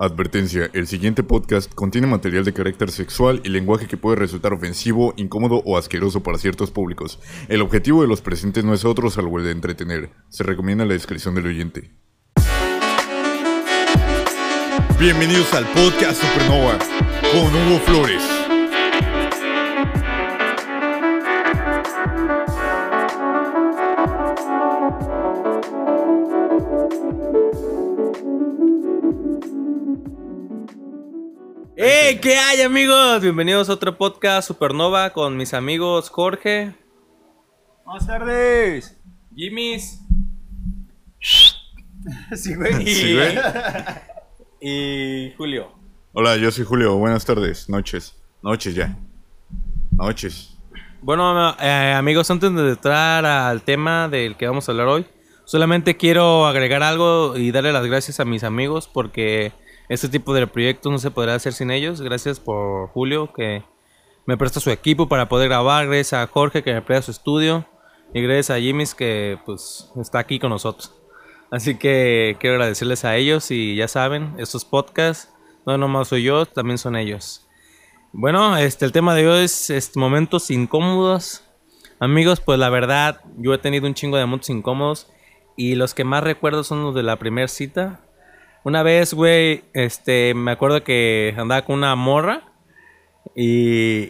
Advertencia, el siguiente podcast contiene material de carácter sexual y lenguaje que puede resultar ofensivo, incómodo o asqueroso para ciertos públicos. El objetivo de los presentes no es otro salvo el de entretener. Se recomienda la descripción del oyente. Bienvenidos al podcast Supernova con Hugo Flores. Amigos? Bienvenidos a otro podcast Supernova con mis amigos Jorge, Buenas tardes. Jimmy's Sí, güey. y, Sí, güey. y Julio. Hola, yo soy Julio. Buenas tardes, noches. Noches ya. Noches. Bueno, eh, amigos, antes de entrar al tema del que vamos a hablar hoy, solamente quiero agregar algo y darle las gracias a mis amigos porque este tipo de proyectos no se podrá hacer sin ellos. Gracias por Julio que me presta su equipo para poder grabar, gracias a Jorge que me presta su estudio y gracias a Jimmy's que pues está aquí con nosotros. Así que quiero agradecerles a ellos y ya saben, estos podcasts no nomás soy yo, también son ellos. Bueno, este, el tema de hoy es momentos incómodos. Amigos, pues la verdad, yo he tenido un chingo de momentos incómodos. Y los que más recuerdo son los de la primera cita. Una vez, güey, este, me acuerdo que andaba con una morra. Y.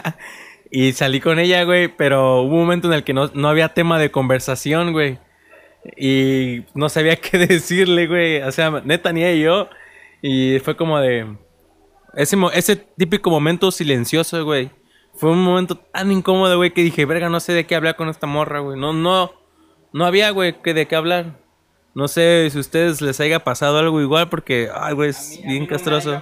y salí con ella, güey. Pero hubo un momento en el que no, no había tema de conversación, güey. Y no sabía qué decirle, güey. O sea, neta, ni ella y yo. Y fue como de. Ese, ese típico momento silencioso, güey. Fue un momento tan incómodo, güey, que dije, verga, no sé de qué hablar con esta morra, güey. No, no, no había, güey, que de qué hablar. No sé si a ustedes les haya pasado algo igual, porque, ay, güey, es bien castroso.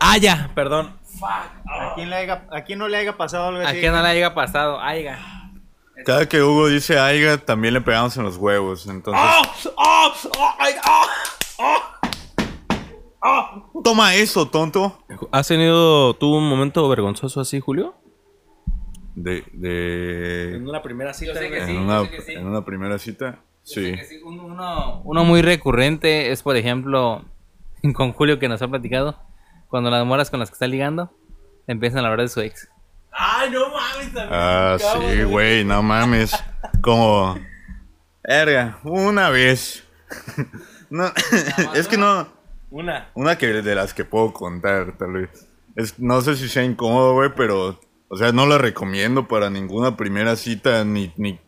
Ah, ya, perdón. ¿A quién, le haya- a quién no le haya pasado algo ¿A así? quién no le haya pasado? Aiga. Cada que Hugo dice aiga, también le pegamos en los huevos. Entonces. Toma eso, tonto. ¿Has tenido tú un momento vergonzoso así, Julio? De. de una primera cita, Yo sé que en, sí, yo una, sé que sí. en una primera cita. Sí. Sí, un- Uno, uno muy recurrente es, por ejemplo, con Julio que nos ha platicado, cuando las moras con las que está ligando, empiezan a hablar de su ex. Ay, no mames, también. Ah, sí, güey, no mames. Como. Verga, una vez. no, es que no. Una. Una que de las que puedo contar, tal vez. Es, no sé si sea incómodo, güey, pero. O sea, no la recomiendo para ninguna primera cita, ni, ni,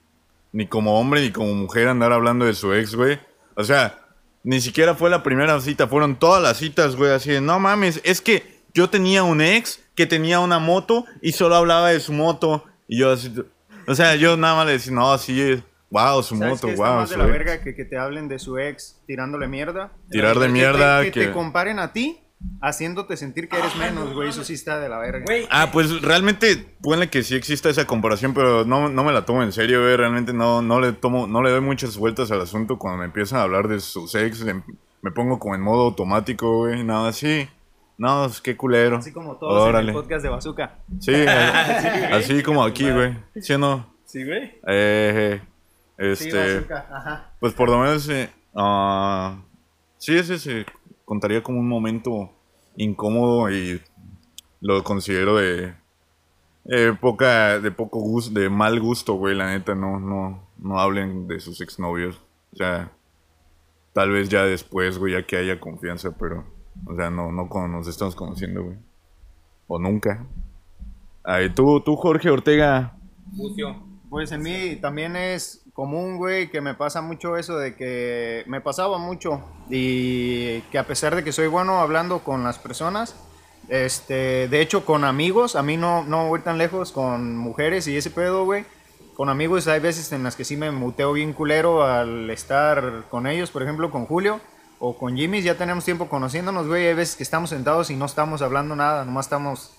ni como hombre ni como mujer andar hablando de su ex, güey. O sea, ni siquiera fue la primera cita, fueron todas las citas, güey, así de, no mames, es que yo tenía un ex que tenía una moto y solo hablaba de su moto. Y yo así, o sea, yo nada más le decía, no, sí, wow, su ¿Sabes moto, está wow. más de su la ex". verga que, que te hablen de su ex tirándole mierda? Tirar de Que mierda, Que, que- te comparen a ti haciéndote sentir que eres menos, güey. Eso sí está de la verga. Güey, Ah, pues realmente, puede que sí exista esa comparación, pero no, no me la tomo en serio, güey. Realmente no, no le tomo, no le doy muchas vueltas al asunto cuando me empiezan a hablar de sus ex. em- Me pongo como en modo automático, güey. Nada así. No, es qué culero. Así como todos en Órale. el podcast de Bazooka. Sí, a- así como aquí, güey. ¿Sí o no? sí, güey. Eh, Sí, este, Bazooka. Ajá. pues por lo menos, eh, ah, sí, ese se contaría como un momento incómodo y lo considero de eh, poca, de poco gusto, de mal gusto, güey, la neta, no, no, no hablen de sus exnovios, o sea, tal vez ya después, güey, ya que haya confianza, pero, o sea, no, no nos estamos conociendo, güey, o nunca. Ay, tú, tú, Jorge Ortega, Pues en mí también es común, güey, que me pasa mucho eso de que me pasaba mucho y que a pesar de que soy bueno hablando con las personas, este, de hecho con amigos, a mí no, no voy tan lejos con mujeres y ese pedo, güey. Con amigos hay veces en las que sí me muteo bien culero al estar con ellos, por ejemplo con Julio o con Jimmy, ya tenemos tiempo conociéndonos, güey, hay veces que estamos sentados y no estamos hablando nada, nomás estamos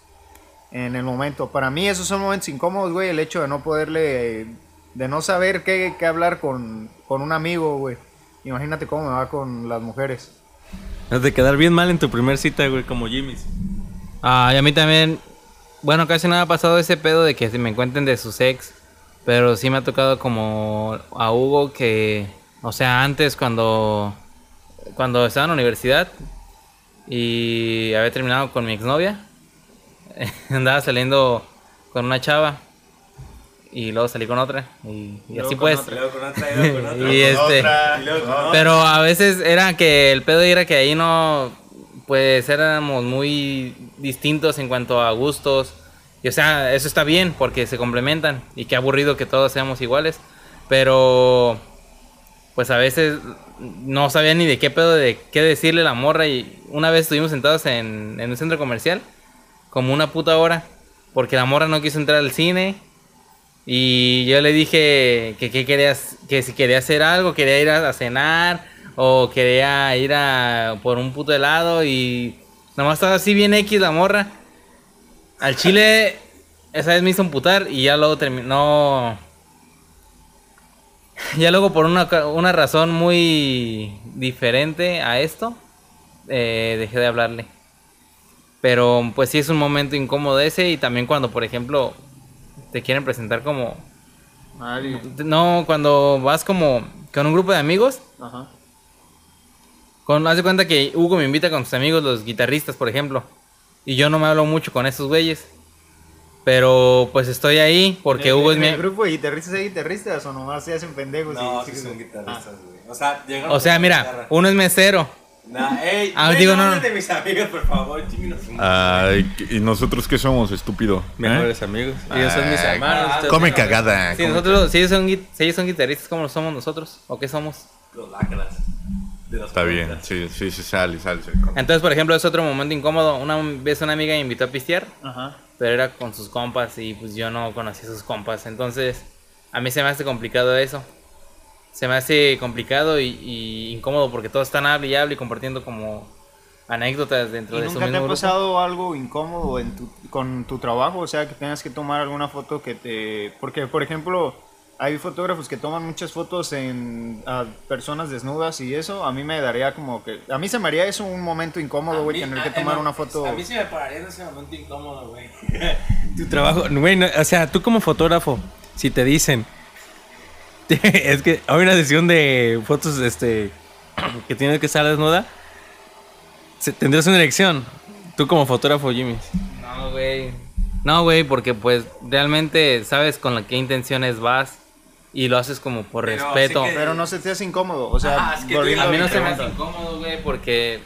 en el momento. Para mí esos son momentos incómodos, güey, el hecho de no poderle, de no saber qué, qué hablar con, con un amigo, güey. Imagínate cómo me va con las mujeres. De quedar bien mal en tu primer cita, güey, como Jimmy's. Ah, y a mí también, bueno, casi no me ha pasado ese pedo de que se me cuenten de sus ex, pero sí me ha tocado como a Hugo que, o sea, antes cuando, cuando estaba en la universidad, Y había terminado con mi exnovia. Andaba saliendo con una chava. Y luego salí con otra. Y, y así pues. Y este. Pero a veces era que el pedo era que ahí no. Pues éramos muy distintos en cuanto a gustos. Y o sea, eso está bien porque se complementan. Y qué aburrido que todos seamos iguales. Pero. Pues a veces no sabía ni de qué pedo, de qué decirle a la morra. Y una vez estuvimos sentados en, en un centro comercial. Como una puta hora. Porque la morra no quiso entrar al cine. Y yo le dije que, que querías, que si quería hacer algo, quería ir a, a cenar o quería ir a por un puto helado y nomás estaba así bien X la morra. Al chile esa vez me hizo emputar y ya luego terminó. Ya luego por una, una razón muy diferente a esto, eh, dejé de hablarle. Pero pues sí es un momento incómodo ese y también cuando por ejemplo te quieren presentar como... No, cuando vas como con un grupo de amigos, Ajá. con, haz de cuenta que Hugo me invita con sus amigos, los guitarristas, por ejemplo. Y yo no me hablo mucho con esos güeyes. Pero pues estoy ahí porque ¿En Hugo es en mi... el grupo de guitarristas hay guitarristas o nomás se hacen pendejos? No, y- sí son Ah. guitarristas, güey. O sea, O sea, mira, guitarra. uno es mesero. Nah, ey, Ah, digo, no no, de mis amigos, por favor. Ay, ¿y nosotros qué somos, estúpido? ¿Eh? Mejores amigos. Ellos son mis Ay, hermanos. Come cagada. Si, come nosotros, si, ellos son, si ellos son guitarristas, ¿cómo somos nosotros? ¿O qué somos? Los lacras. De los Está bien, sí, sí, sí, sale, sale. sale. Entonces, por ejemplo, es otro momento incómodo. Una vez una amiga me invitó a pistear, Ajá. pero era con sus compas y pues yo no conocía a sus compas. Entonces, a mí se me hace complicado eso. Se me hace complicado y, y incómodo porque todos están hable y hable y compartiendo como anécdotas dentro ¿Y de su nunca te mismo ha grupo. pasado algo incómodo en tu, con tu trabajo? O sea, que tengas que tomar alguna foto que te... Porque, por ejemplo, hay fotógrafos que toman muchas fotos en a personas desnudas y eso. A mí me daría como que... A mí se me haría eso un momento incómodo, güey, A mí- tener que tomar no, una foto... A mí sí me pararía en ese momento incómodo, güey. Tu trabajo, güey, no, o sea, tú como fotógrafo, si te dicen, es que hay una sesión de fotos, este, que tienes que estar desnuda, tendrás una elección. Tú como fotógrafo, Jimmy. No, güey. No, güey, porque pues realmente sabes con la qué intenciones vas y lo haces como por Pero respeto. que- Pero no se te hace incómodo. O sea, es que A mí no se me hace incómodo, güey, porque...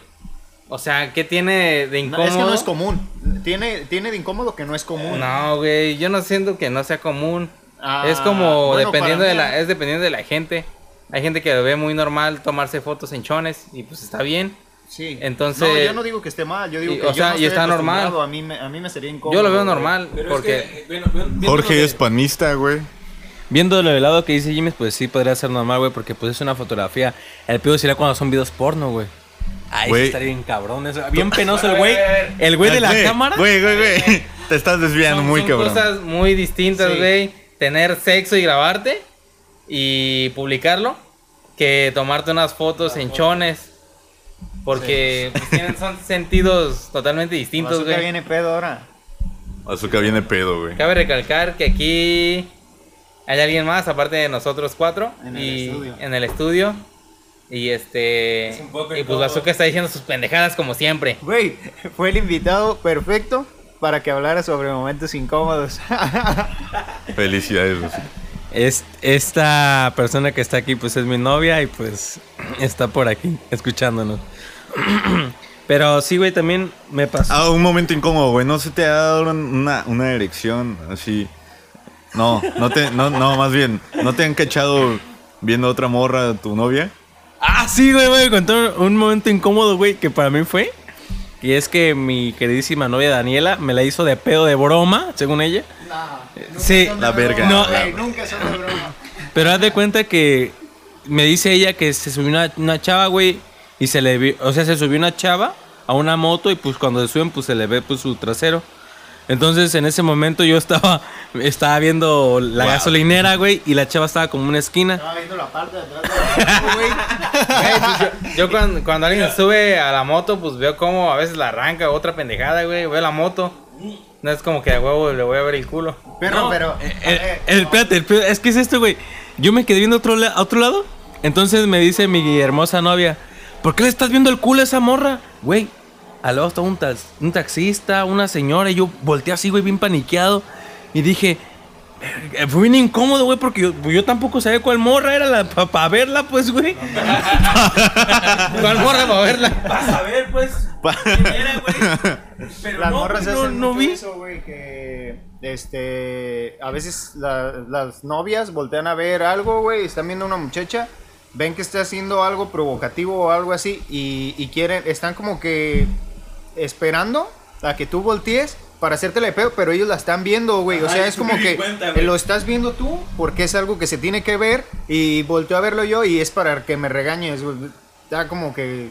O sea, ¿qué tiene de No, incómodo? es que no es común. Tiene, tiene de incómodo que no es común. No, güey, yo no siento que no sea común. Ah, es como bueno, dependiendo de la es dependiendo de la gente. Hay gente que lo ve muy normal tomarse fotos en chones y pues está bien. Sí. Entonces- No, yo no digo que esté mal. Yo digo Y- que o yo sea, no y está normal. A mí, me, a mí me sería incómodo. Yo lo veo normal Pero porque es que, bueno, bueno, Jorge de- es panista, güey. Viendo lo lado que dice Jimmy, pues sí podría ser normal, güey, porque pues es una fotografía. El pedo sería cuando son videos porno, güey. Ahí sí Güey. estaría bien cabrón. eso. Bien penoso el A güey. El güey de la Güey, cámara. Güey, güey, güey. Te estás desviando son, muy son cabrón. cosas muy distintas, Sí. güey. Tener sexo y grabarte y publicarlo que tomarte unas fotos en chones. Porque pues, tienen, son sentidos totalmente distintos, Azúcar güey. viene pedo ahora. Azúcar viene pedo, güey. Cabe recalcar que aquí hay alguien más, aparte de nosotros cuatro, En el y estudio. en el estudio. Y este. Es un poco y pues. Bazooka está diciendo sus pendejadas como siempre. Güey, fue el invitado perfecto para que hablara sobre momentos incómodos. Felicidades, Rosy. Es, esta persona que está aquí, pues es mi novia y pues está por aquí escuchándonos. Pero sí, güey, también me pasó. Ah, un momento incómodo, güey. ¿No se te ha dado una, una erección así? No, no te, no, no, más bien, ¿no te han cachado viendo a otra morra tu novia? Ah, sí, güey, voy a contar un momento incómodo, güey, que para mí fue. Y es que mi queridísima novia Daniela me la hizo de pedo de broma, según ella. Sí, La verga. No, La- Güey, nunca son de broma. Pero haz de cuenta que me dice ella que se subió una, una chava, güey, y se le vio, o sea, se subió una chava a una moto y pues cuando se suben pues se le ve pues su trasero. Entonces en ese momento yo estaba estaba viendo la Wow. gasolinera, güey, y la chava estaba como en una esquina. Estaba viendo la parte de atrás de la moto, güey. Güey, pues, yo yo cuando, cuando alguien sube a la moto, pues veo cómo a veces la arranca otra pendejada, güey. Veo la moto. No es como que de huevo le voy a ver el culo. Pero, pero. El, a ver, el- espérate, es que es esto, güey. Yo me quedé viendo a otro, a otro lado. Entonces me dice mi hermosa novia, ¿por qué le estás viendo el culo a esa morra? Güey, al lado estaba un, tax- un taxista, una señora, y yo volteé así, güey, bien paniqueado. Y dije, "Verga", fue bien incómodo, güey, porque yo, yo tampoco sabía cuál morra era la para verla, pues, güey. ¿Cuál morra para verla? Vas a ver, pues. quién era, güey. Pero Las no, morras no, no vi. eso, güey, que este a veces la- las novias voltean a ver algo, güey, están viendo a una muchacha, ven que está haciendo algo provocativo o algo así y, y quieren, están como que esperando a que tú voltees para hacértela de pedo, pero ellos la están viendo, güey. O sea, es como que cuenta, lo estás viendo tú porque es algo que se tiene que ver y volteo a verlo yo y es para que me regañes, güey. Está como que...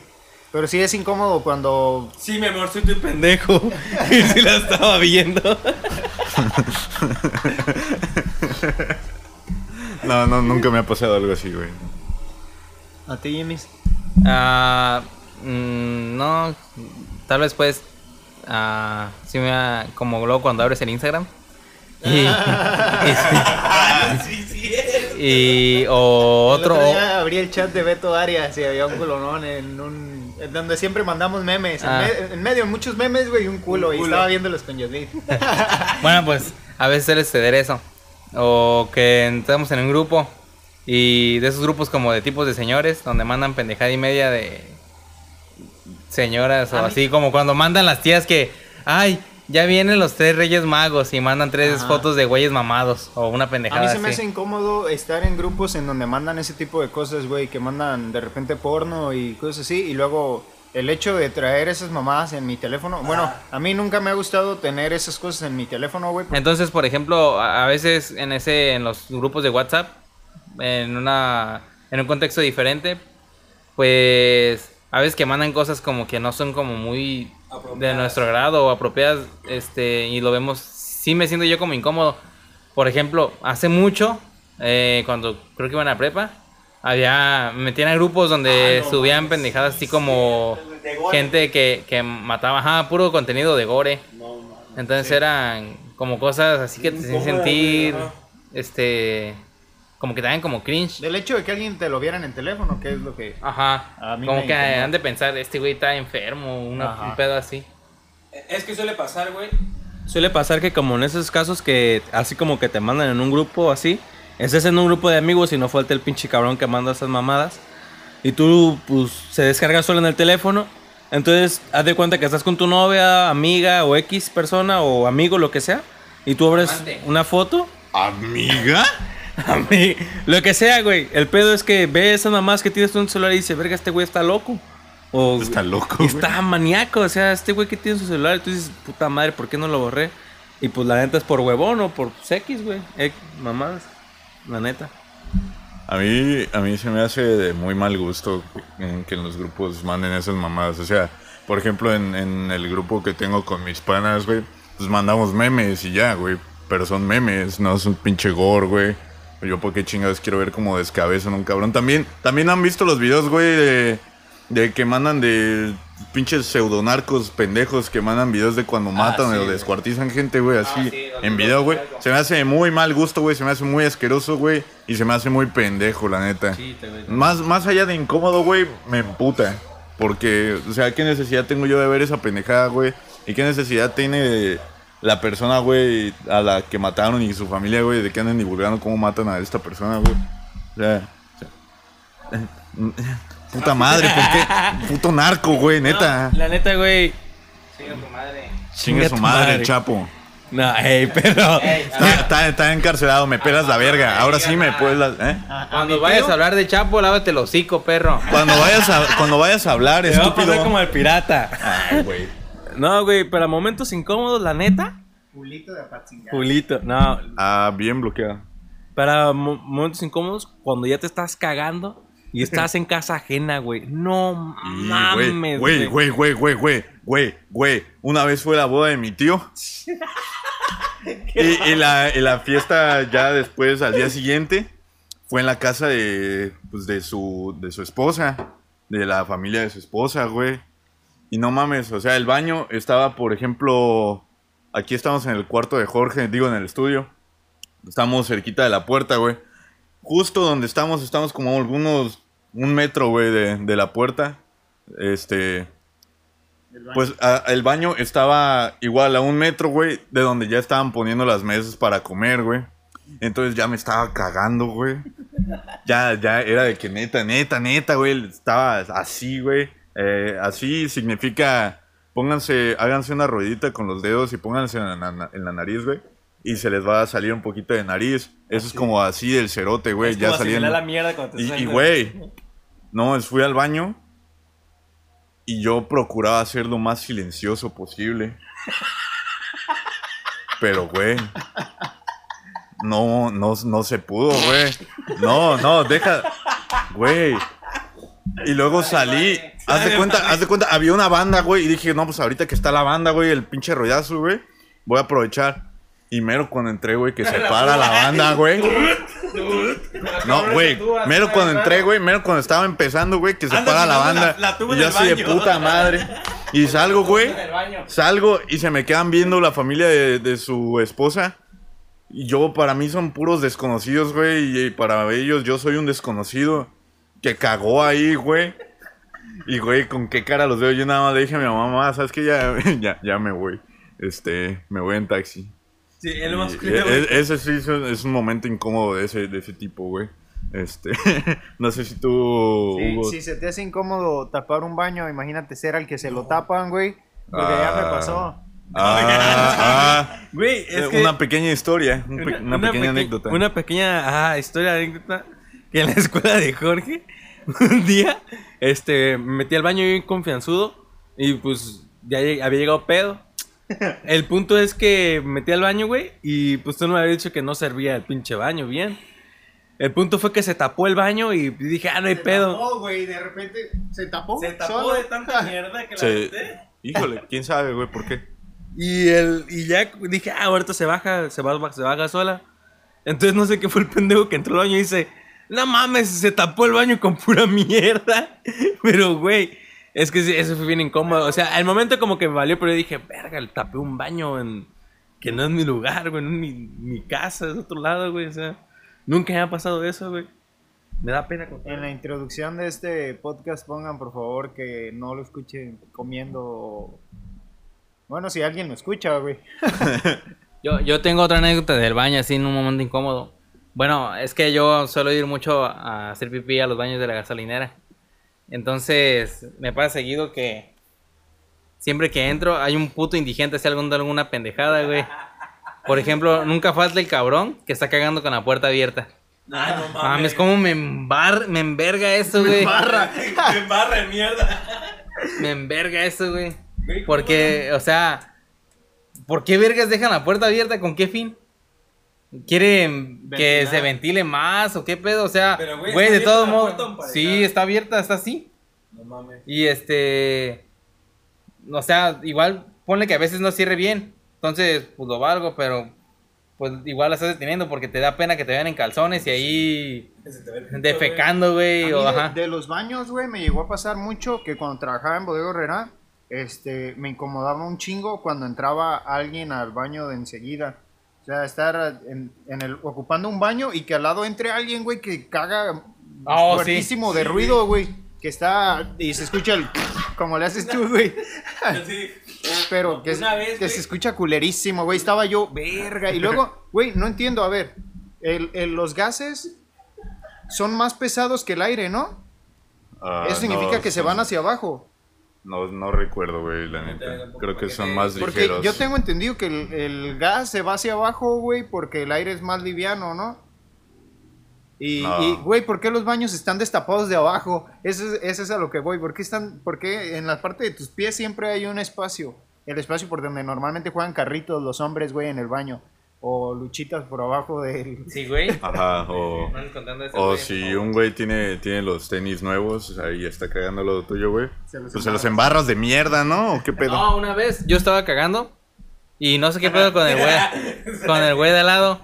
Pero sí es incómodo cuando Sí, mi amor, soy tu pendejo. y sí la estaba viendo. No, no, nunca me ha pasado algo así, güey. a ti, Jimmy. Ah, mm, no, tal vez pues, sí me ha, como luego cuando abres el Instagram. Y, y- o otro, El otro día abrí el chat de Beto Arias y había un culonón en un... donde siempre mandamos memes. En, Ah. me- en medio, muchos memes, güey, y un culo. Y estaba viéndolos con Yasmin. bueno pues, a veces suele suceder eso. O que entramos en un grupo y de esos grupos como de tipos de señores, donde mandan pendejada y media de señoras o A mí- así, como cuando mandan las tías que, ay, ya vienen los tres reyes magos y mandan tres Ajá. fotos de güeyes mamados o una A pendejada mí se me así. hace incómodo estar en grupos en donde mandan ese tipo de cosas, güey, que mandan de repente porno y cosas así, y luego el hecho de traer esas mamadas en mi teléfono, bueno, a mí nunca me ha gustado tener esas cosas en mi teléfono, güey. porque- Entonces, por ejemplo, a a veces en ese en los grupos de WhatsApp en una en un contexto diferente, pues a veces que mandan cosas como que no son como muy de nuestro grado o apropiadas este y lo vemos sí me siento yo como incómodo. Por ejemplo, hace mucho eh, cuando creo que iban a prepa había me metían a grupos donde subían pendejadas así como gente que, que mataba, ajá, puro contenido de gore. Entonces eran como cosas así que te hacían sentir, este, como que te dan como cringe. Del hecho de que alguien te lo viera en el teléfono, que es lo que... Ajá. A mí como me que incomoda. han de pensar, este güey está enfermo, una, un pedo así. Es que suele pasar, güey. Suele pasar que como en esos casos que así como que te mandan en un grupo así, estés en un grupo de amigos y no falta el pinche cabrón que manda esas mamadas. Y tú, pues, se descarga solo en el teléfono. Entonces, haz de cuenta que estás con tu novia, amiga o X persona o amigo, lo que sea. Y tú abres Amante. una foto. ¿Amiga? Ami- lo que sea, güey. El pedo es que ve esas mamás que tienes tu celular y dice, verga, este güey está loco. O, Está loco, güey. Está maníaco. O sea, este güey que tiene su celular. Y tú dices, puta madre, ¿por qué no lo borré? Y pues la neta es por huevón o por X, güey. X, mamadas. La neta. A mí, a mí se me hace de muy mal gusto que en los grupos manden esas mamadas. O sea, por ejemplo, en, en el grupo que tengo con mis panas, güey, pues mandamos memes y ya, güey. Pero son memes, no es un pinche gore, güey. Yo, ¿por qué chingados quiero ver como descabezan un cabrón? También, también han visto los videos, güey, de, de que mandan de pinches pseudonarcos pendejos que mandan videos de cuando matan sí, o güey. descuartizan gente, güey, así sí, los en video, güey. de. Se me hace de muy mal gusto, güey. Se me hace muy asqueroso, güey. Y se me hace muy pendejo, la neta. Más, más allá de incómodo, güey, me emputa. Porque, o sea, ¿qué necesidad tengo yo de ver esa pendejada, güey? ¿Y qué necesidad tiene la persona, güey, a la que mataron y su familia, güey, de que anden divulgando cómo matan a esta persona, güey? O sea, o sea, puta madre, ¿por qué? Puto narco, güey, neta. La neta, güey. Chinga tu madre. Chingue su madre, madre. el chapo. No, hey, pero. Está, está- está encarcelado, me pelas la verga. Ahora sí me puedes la- ¿eh? A- a Cuando vayas a hablar de Chapo, lávate el hocico, perro. Cuando vayas a, cuando vayas a hablar, Te va a estúpido. pasar como el pirata. Ay, güey. No, güey, pero a momentos incómodos, la neta. Culito de apatzingar. Pulito. No, Ah, bien bloqueado. para mo- momentos incómodos, cuando ya te estás cagando y estás en casa ajena, güey. No Y, mames, Güey, güey, güey, güey, güey, güey, güey. Una vez fue la boda de mi tío. y, y la, y la fiesta ya después, al día siguiente, fue en la casa de, pues, de, su, de su esposa, de la familia de su esposa, güey. Y no mames, o sea, el baño estaba, por ejemplo, aquí estamos en el cuarto de Jorge, digo, en el estudio. Estamos cerquita de la puerta, güey. Justo donde estamos, estamos como algunos, un metro, güey, de, de la puerta. Este. Pues a- el baño estaba igual a un metro, güey, de donde ya estaban poniendo las mesas para comer, güey. Entonces ya me estaba cagando, güey. Ya, ya era de que neta, neta, neta, güey. Estaba así, güey. Eh, así significa, pónganse, háganse una ruedita con los dedos y pónganse en la, en la nariz, güey. Y se les va a salir un poquito de nariz. Eso es como así del cerote, güey. Es Ya saliendo. se le da la mierda cuando te Y, y, güey, no, fui al baño y yo procuraba hacer lo más silencioso posible. Pero, güey, no, no, no se pudo, güey. No, no, deja, güey. Y luego salí, haz de cuenta, haz de cuenta, había una banda, güey, y dije, no, pues ahorita que está la banda, güey, el pinche rollazo, güey, voy a aprovechar. Y mero cuando entré, güey, que se para la banda, güey. No, güey. Mero cuando entré, güey. Mero cuando estaba empezando, güey. Que se para la banda. y yo así de puta madre. Y salgo, güey. Salgo y se me quedan viendo la familia de, de su esposa. Y yo, para mí, son puros desconocidos, güey. Y para ellos, yo soy un desconocido. Que cagó ahí, güey. Y, güey, con qué cara los veo. Yo nada más le dije a mi mamá, ¿sabes qué? Ya, ya, ya me voy. Este, me voy en taxi. Sí, él más e- e- ese sí es un- momento incómodo de ese, de ese tipo, güey. Este, no sé si tú, Sí, Hugo. si se te hace incómodo tapar un baño, imagínate ser al que se lo tapan, güey. Porque ya me Ah. pasó. Ah, ah, Güey, es que... una pequeña historia, un pe- una, pequeña peque- anécdota. Una pequeña ah, historia, anécdota. Que en la escuela de Jorge, un día, este, me metí al baño bien confianzudo. Y pues ya lleg- había llegado pedo. El punto es que me metí al baño, güey. Y pues tú no me habías dicho que no servía el pinche baño bien. El punto fue que se tapó el baño y dije, ah, no hay pedo. tapó, güey, de repente se tapó. Se tapó solo. de tanta mierda que la Sí. boté. Híjole, quién sabe, güey, por qué. Y, el, y ya dije, ah, ahorita se baja, se, va, se baja sola. Entonces no sé qué fue el pendejo que entró al baño y dice, no mames, se tapó el baño con pura mierda. Pero, güey, es que sí, eso fue bien incómodo. O sea, al momento como que me valió, pero yo dije, verga, le tapé un baño en... Que no es mi lugar, güey, no es mi, mi casa, es otro lado, güey. O sea, nunca me ha pasado eso, güey. Me da pena contar. En la introducción de este podcast pongan por favor que no lo escuchen comiendo. Bueno, si alguien lo escucha, güey. Yo, yo tengo otra anécdota del baño, así en un momento incómodo. Bueno, es que yo suelo ir mucho a hacer pipí a los baños de la gasolinera. Entonces, me pasa seguido que siempre que entro hay un puto indigente haciendo alguna pendejada, güey. Por ejemplo, nunca falta el cabrón que está cagando con la puerta abierta. Ay, no mames. Mames, cómo me, embar me enverga eso, güey. Me barra de mierda. Me enverga eso, güey. Güey, ¿cómo Porque, o sea, ¿por qué vergas dejan la puerta abierta? ¿Con qué fin? ¿Quieren que se ventile más o qué pedo? O sea, güey, güey, ¿está de todos abierta la modos. puerta o emparejada? Sí, está abierta, está así. No mames. Y este. O sea, igual ponle que a veces no cierre bien. Entonces, pues lo valgo, pero pues igual la estás deteniendo porque te da pena que te vean en calzones y ahí defecando, güey. O, de los baños, güey, me llegó a pasar mucho que cuando trabajaba en Bodega Herrera, este, me incomodaba un chingo cuando entraba alguien al baño de enseguida. O sea, estar en, en el, ocupando un baño y que al lado entre alguien, güey, que caga Oh, sí. fuertísimo de ruido, güey. Que está y se escucha el... Como le haces tú, güey. Sí. Pero que, Una vez, que güey. se escucha culerísimo, güey. Estaba yo, verga. Y luego, güey, no entiendo. A ver, el- el- los gases son más pesados que el aire, ¿no? Ah, Eso significa no, que se van hacia abajo. No, no recuerdo, güey, la neta. Creo que son más Porque ligeros. yo tengo entendido que el, el gas se va hacia abajo, güey, porque el aire es más liviano, ¿no? Y, No. y, güey, ¿por qué los baños están destapados de abajo? Eso es, eso es a lo que voy. ¿Por qué, están, ¿Por qué en la parte de tus pies siempre hay un espacio? El espacio por donde normalmente juegan carritos los hombres, güey, en el baño. O luchitas por abajo del... Sí, güey. Ajá, o... O si un güey tiene, tiene los tenis nuevos, ahí está cagando lo tuyo, güey. Se los Pues se los embarras. embarras de mierda, ¿no? ¿O qué pedo? No, una vez yo estaba cagando y no sé qué pedo con el güey, con el güey de al lado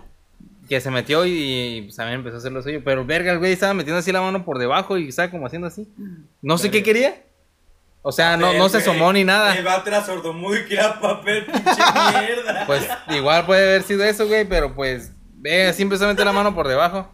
que se metió y, y, pues, también empezó a hacer lo suyo, pero verga, el güey estaba metiendo así la mano por debajo y estaba como haciendo así. No sé qué quería. O sea, no, no se asomó ni nada. El vato era sordomudo y que era papel, pinche mierda. Pues igual puede haber sido eso, güey, pero pues ve, meter la mano por debajo.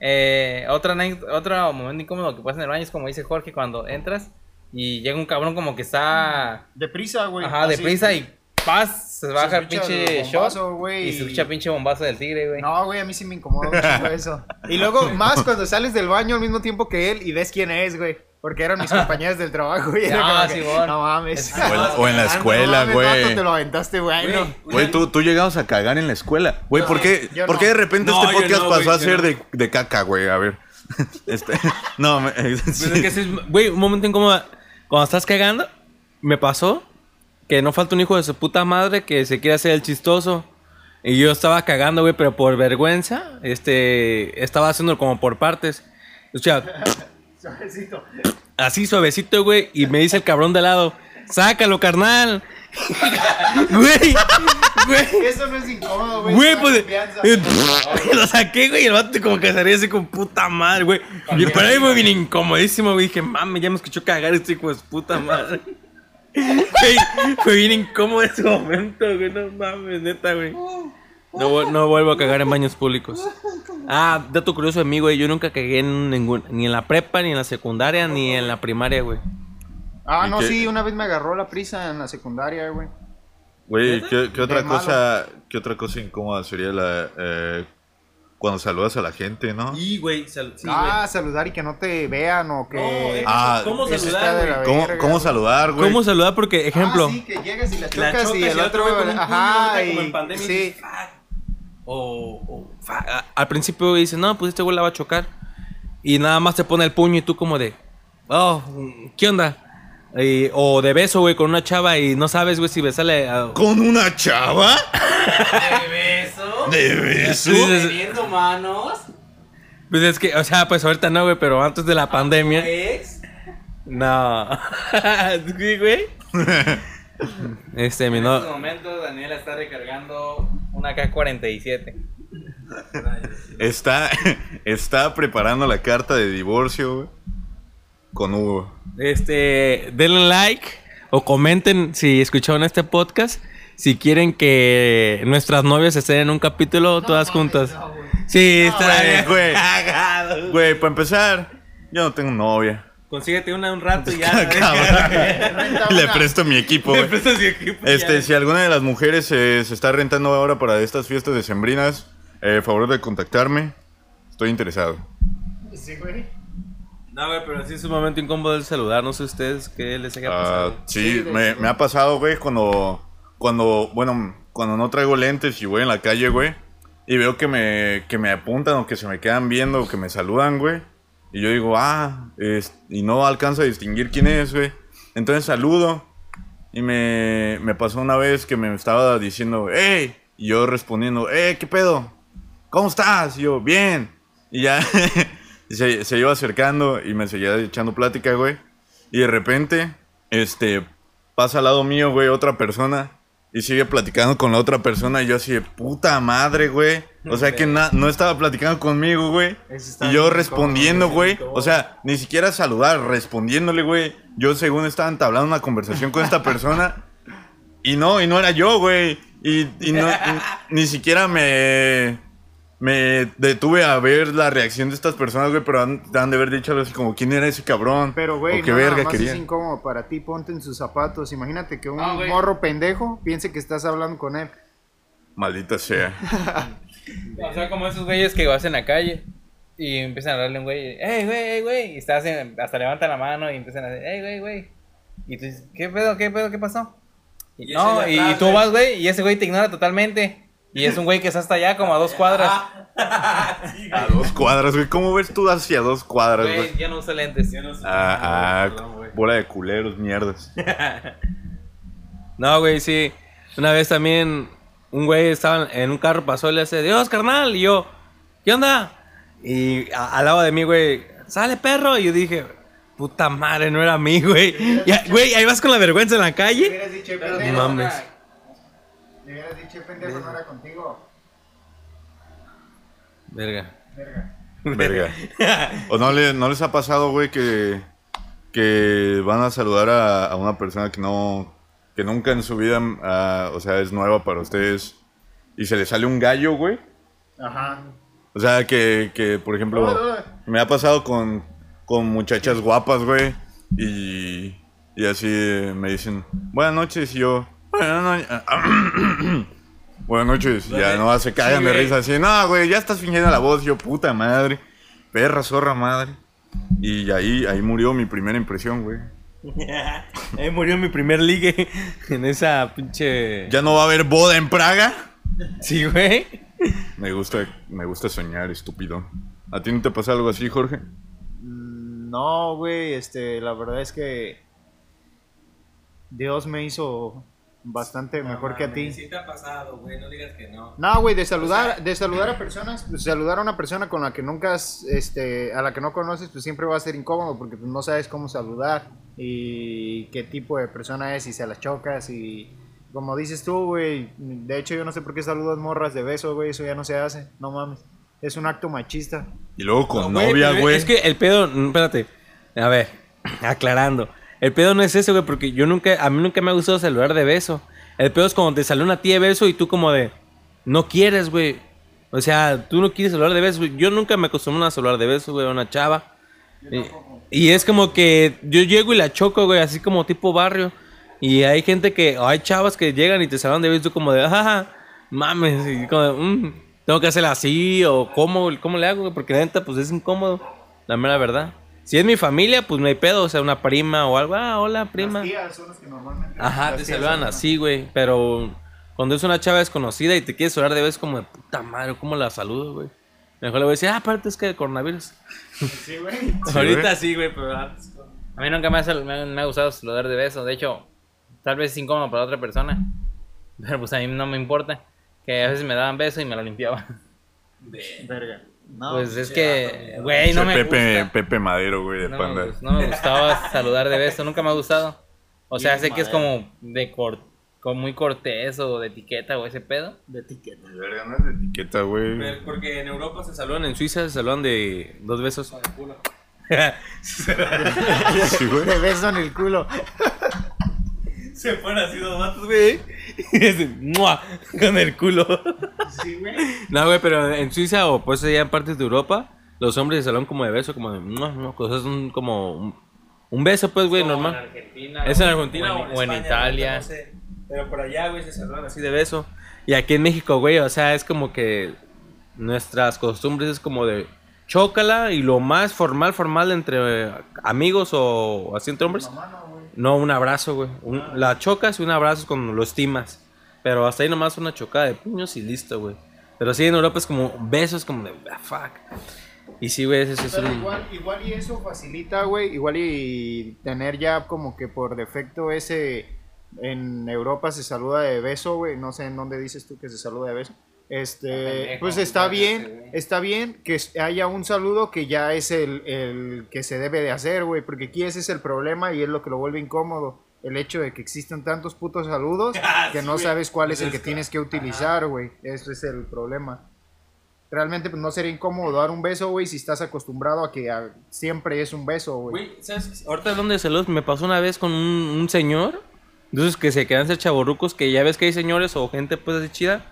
Eh, otra otro momento incómodo que pasa en el baño es como dice Jorge, cuando entras Y llega un cabrón como que está. Deprisa, güey. Ajá, Así. deprisa y paz, se baja el pinche el shot. bombazo, güey, Y se escucha pinche bombazo del tigre, güey. No, güey, a mí sí me incomoda un chingo eso. Y luego, más cuando sales del baño al mismo tiempo que él y ves quién es, güey. Porque eran mis compañeras del trabajo, güey. Era Ah, como que. No mames. O en, o en la No escuela, vato, güey. te lo aventaste, güey. no. Güey, tú, tú llegabas a cagar en la escuela. Güey, ¿por qué, yo por no. qué de repente No, este yo podcast no, pasó a yo ser no. de, de caca, güey? A ver. Este, no, me, sí. es que sí es- güey, un momento incómodo. Cuando estás cagando, me pasó que no falta un hijo de su puta madre que se quiere hacer el chistoso. Y yo estaba cagando, güey, pero por vergüenza, este, estaba haciendo como por partes. O sea, Suavecito. así suavecito, güey, y me dice el cabrón de lado, sácalo, carnal. güey, güey. Eso no es incómodo, güey. Güey, es pues. confianza. eh, lo saqué, güey, y el vato como que salía así con puta madre, güey. Y para mí fue bien incomodísimo, güey. Dije, mames, ya me escuchó cagar este hijo de puta madre. Güey, fue bien incómodo ese momento, güey. No mames, neta, güey. No, no vuelvo a cagar en baños públicos. Ah, dato curioso de mí, güey. Yo nunca cagué en ningún, ni en la prepa, ni en la secundaria, ni en la primaria, güey. Ah, ¿Y no, qué? sí, una vez me agarró la prisa en la secundaria, güey. Güey, ¿qué, qué otra malo. cosa, qué otra cosa incómoda sería la eh, cuando saludas a la gente, ¿no? Y, güey, sal- sí, ah, saludar y que no te vean o que. Ah, ¿Cómo Eso está saludar, ¿Cómo, cómo saludar, güey? ¿Cómo saludar? Porque, ejemplo... Ah, sí, que llegas y la La chocas, y el otro, güey, con un puño, ajá, y como en pandemia sí. O, o, "Fuck". A- al principio dice, no, pues este güey la va a chocar. Y nada más te pone el puño y tú como de, oh, ¿qué onda? Y- o de beso, güey, con una chava y no sabes, güey, si besarle a... ¿Con una chava? ¿De beso? ¿De beso? ¿Teniendo manos? pues es que, o sea, pues ahorita no, güey, pero antes de la pandemia... ¿Ex? No. Sí, güey. Este, mi En no... estos momentos Daniela está recargando una K-47. Está, está preparando la carta de divorcio, güey. Con Hugo. Este, denle like o comenten si escucharon este podcast. Si quieren que nuestras novias estén en un capítulo todas juntas. sí, está bien. güey. Cagado. Güey, para empezar, yo no tengo novia. Consíguete una un rato y ya. Le presto mi equipo, Le prestas mi equipo Este, ya. si alguna de las mujeres se se está rentando ahora para estas fiestas decembrinas, eh, favor de contactarme. Estoy interesado. Sí, güey. No, güey, pero sí es un momento incómodo el saludar. No sé ustedes qué les haya Ah, pasado. sí, me ha pasado, güey, cuando, cuando, bueno, cuando no traigo lentes y voy en la calle, güey, y veo que me, que me apuntan o que se me quedan viendo o que me saludan, güey, y yo digo, ah, y no alcanzo a distinguir quién es, güey. Entonces saludo, y me, me pasó una vez que me estaba diciendo, hey, y yo respondiendo, hey, ¿qué pedo? ¿Cómo estás? Y yo, bien. Y ya se, se iba acercando y me seguía echando plática, güey. Y de repente, este, pasa al lado mío, güey, otra persona. Y sigue platicando con la otra persona. Y yo así de puta madre, güey. O sea que na- no estaba platicando conmigo, güey. Y yo respondiendo, güey. O sea, ni siquiera saludar, respondiéndole, güey. Yo según estaba entablando una conversación con esta persona. Y no, y no era yo, güey. Y, y no, y- ni siquiera me, me detuve a ver la reacción de estas personas, güey. Pero han, han de haber dicho algo así como, ¿quién era ese cabrón? Pero, güey, o qué no, verga nada más es incómodo para ti. Ponte en sus zapatos. Imagínate que un Ah, morro pendejo piense que estás hablando con él. Maldita sea. O sea, como esos güeyes que vas en la calle y empiezan a hablarle a un güey, hey, güey, hey, güey, y estás en- hasta levantan la mano y empiezan a decir, hey, güey, güey. Y tú dices, ¿qué pedo, qué pedo, qué pasó? Y, Y no, y, atrás, tú vas, güey, y ese güey te ignora totalmente. Y es un güey que está hasta allá, como a dos cuadras. Sí, A dos cuadras, güey. ¿Cómo ves tú hacia dos cuadras, güey? Güey, ya no usa lentes. Ah, ah, Perdón, güey. bola de culeros, mierdas. No, güey, sí. Una vez también un güey estaba en un carro, pasó y le hace, Dios, carnal. Y yo, ¿qué onda? Y a- al lado de mí, güey, sale perro. Y yo dije, puta madre, no era a mí, güey. Güey, ahí vas con la vergüenza en la calle. No mames. Le hubieras dicho, pendejo, no era contigo. Verga. Verga. Verga. ¿O no, le- no les ha pasado, güey, que, que van a saludar a, a una persona que no, que nunca en su vida, ah, o sea, es nueva para ustedes y se le sale un gallo, güey? Ajá. O sea, que, que por ejemplo, me ha pasado con, con muchachas guapas, güey. Y, y así me dicen, buenas noches, y yo, buenas noches. buenas noches, ya no se cagan de risa así, no, güey, ya estás fingiendo la voz, yo, puta madre, perra, zorra madre. Y ahí, ahí murió mi primera impresión, güey. Ahí murió mi primer ligue en esa pinche. ¿Ya no va a haber boda en Praga? Sí, güey. Me gusta, me gusta soñar, estúpido. ¿A ti no te pasa algo así, Jorge? Mm, No, güey, este, la verdad es que Dios me hizo bastante mejor que a ti. Sí te ha pasado, güey, no digas que no. No, güey, de saludar, de saludar a personas, pues, saludar a una persona con la que nunca has, este, a la que no conoces, pues siempre va a ser incómodo porque pues, no sabes cómo saludar y qué tipo de persona es y se las chocas y como dices tú, güey, de hecho yo no sé por qué saludas morras de beso, güey, eso ya no se hace, no mames, es un acto machista. Y luego con No, güey, novia, güey. Es que el pedo, espérate. A ver, aclarando. El pedo no es eso, güey, porque yo nunca, a mí nunca me ha gustado saludar de beso. El pedo es cuando te sale una tía de beso y tú como de, no quieres, güey. O sea, tú no quieres saludar de beso. güey. Yo nunca me acostumbré a saludar de beso, güey, a una chava. Y, y es como que yo llego y la choco, güey, así como tipo barrio. Y hay gente que, o hay chavas que llegan y te saludan de beso y tú como de, ajá, mames, y como de, "Mm, tengo que hacerla así o cómo, cómo le hago, güey? porque la neta, pues es incómodo, la mera verdad. Si es mi familia, pues no hay pedo, o sea, una prima o algo, ah, hola, prima. son las que normalmente... Ajá, te saludan así, güey, pero cuando es una chava desconocida y te quieres saludar de vez como de puta madre, ¿cómo la saludo, güey? Mejor le voy a decir, ah, aparte es que el coronavirus. Sí, güey. Ahorita güey. sí, güey, pero antes- A mí nunca me me ha- me ha gustado saludar de beso. De hecho, tal vez es incómodo para otra persona. Pero pues a mí no me importa. Que a veces me daban beso y me lo limpiaba. Verga. No, pues es que, güey, no me Pepe, gusta. Pepe Madero, güey, de No panda. no me gustaba saludar de beso. Nunca me ha gustado. O sea, sé que es como de cor como muy cortés o de etiqueta o ese pedo. de etiqueta. Verga, no es de etiqueta, güey. Porque en Europa se saludan, en Suiza se saludan de dos besos. Sí, güey. De beso en el culo. Se ponen así dos vatos, güey. Y dicen, ¡mua! Con el culo. Sí, güey. No, güey, pero en Suiza o pues allá en partes de Europa, los hombres se saludan como de beso, como de, ¡mua! ¡mua! Cosas un, como un, un beso, pues, güey, normal. Argentina. Es en Argentina o en, o en España, Italia. no sé. Pero por allá, güey, se saludan así de beso. Y aquí en México, güey, o sea, es como que nuestras costumbres es como de chócala y lo más formal, formal entre amigos o así entre hombres. No, un abrazo, güey. Un- la chocas y un abrazo es cuando lo estimas. Pero hasta ahí nomás una chocada de puños y listo, güey. Pero sí, en Europa es como besos, como de ah, fuck. Y sí, güey, ese es Pero un. igual, igual y eso facilita, güey, igual y tener ya como que por defecto ese en Europa se saluda de beso, güey, no sé en dónde dices tú que se saluda de beso. Este, pues está bien, está bien que haya un saludo que ya es el, el que se debe de hacer, güey, porque aquí ese es el problema y es lo que lo vuelve incómodo. El hecho de que existan tantos putos saludos que no sabes cuál es el que tienes que utilizar, güey. Ese es el problema. Realmente pues, no sería incómodo dar un beso, güey, si estás acostumbrado a que ah, siempre es un beso, güey. ¿sabes? Ahorita hablando de saludos, me pasó una vez con un, un señor. Entonces que se quedan ser chaborrucos, que ya ves que hay señores o gente pues así chida,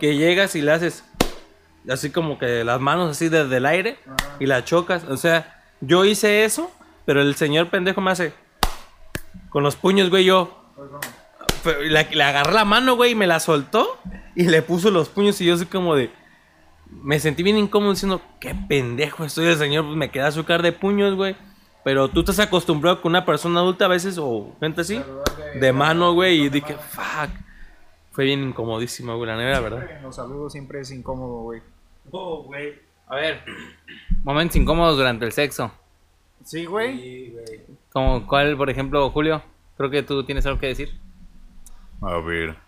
que llegas y le haces así como que las manos así desde el aire y la chocas. O sea, yo hice eso, pero el señor pendejo me hace con los puños, güey, yo. Pero le, le agarré la mano, güey, y me la soltó y le puso los puños y yo así como de... Me sentí bien incómodo diciendo, qué pendejo estoy el señor, pues me queda azúcar de puños, güey. Pero tú estás acostumbrado con una persona adulta a veces o gente así, de mano, güey, y dije, fuck. Fue bien incomodísimo, güey, la neta, ¿verdad? En los saludos siempre es incómodo, güey. Oh, güey. A ver, momentos incómodos durante el sexo. Sí, güey. Sí, güey. Como cuál, por ejemplo, Julio, creo que tú tienes algo que decir. A ver.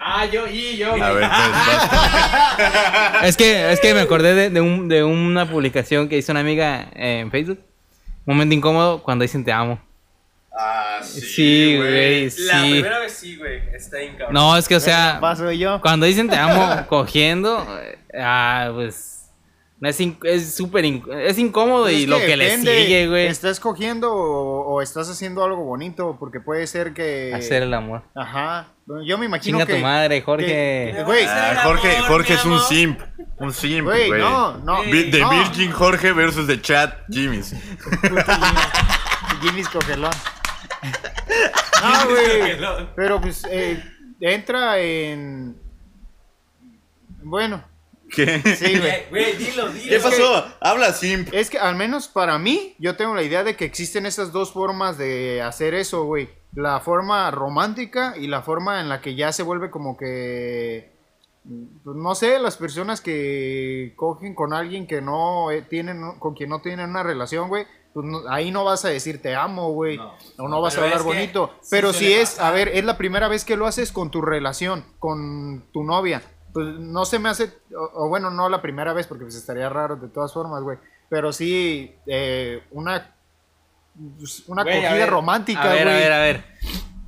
Ah, yo, y yo. A ver, pues, basta. Es que, es que me acordé de, de un- de una publicación que hizo una amiga eh, en Facebook. Momento incómodo cuando dicen te amo. Ah, Sí, güey, sí. La primera vez sí, güey. Está bien cabrón. No, es que, o sea, Paso yo. cuando dicen te amo cogiendo, eh, ah, pues es súper es incómodo Pues y es lo que le sigue, güey. ¿Estás cogiendo o, o estás haciendo algo bonito? Porque puede ser que... Hacer el amor. Ajá. Yo me imagino Chinga que... tu madre, Jorge. que- Güey, Ah, Jorge, Jorge es un simp. Un simp, Güey, güey. no, no. De no. Virgin Jorge versus de Chat Jimmy's. Jimmy's cogelón. No, güey. Pero pues eh, entra en. Bueno, ¿Qué? sí, güey. Güey, dilo, dilo. ¿Qué que- pasó? Habla simp. Es que al menos para mí, yo tengo la idea de que existen esas dos formas de hacer eso, güey. La forma romántica y la forma en la que ya se vuelve como que. pues, no sé, las personas que cogen con alguien que no eh, tienen, con quien no tienen una relación, güey. Pues no- ahí no vas a decir te amo, güey. No. o no vas a hablar bonito. sí Pero si es, pasar. a ver, es la primera vez que lo haces con tu relación, con tu novia. Pues no se me hace, o, o bueno, no la primera vez, porque pues estaría raro de todas formas, güey. Pero sí, eh, una, pues, una Güey, a acogida ver, romántica, A ver, a ver, a ver.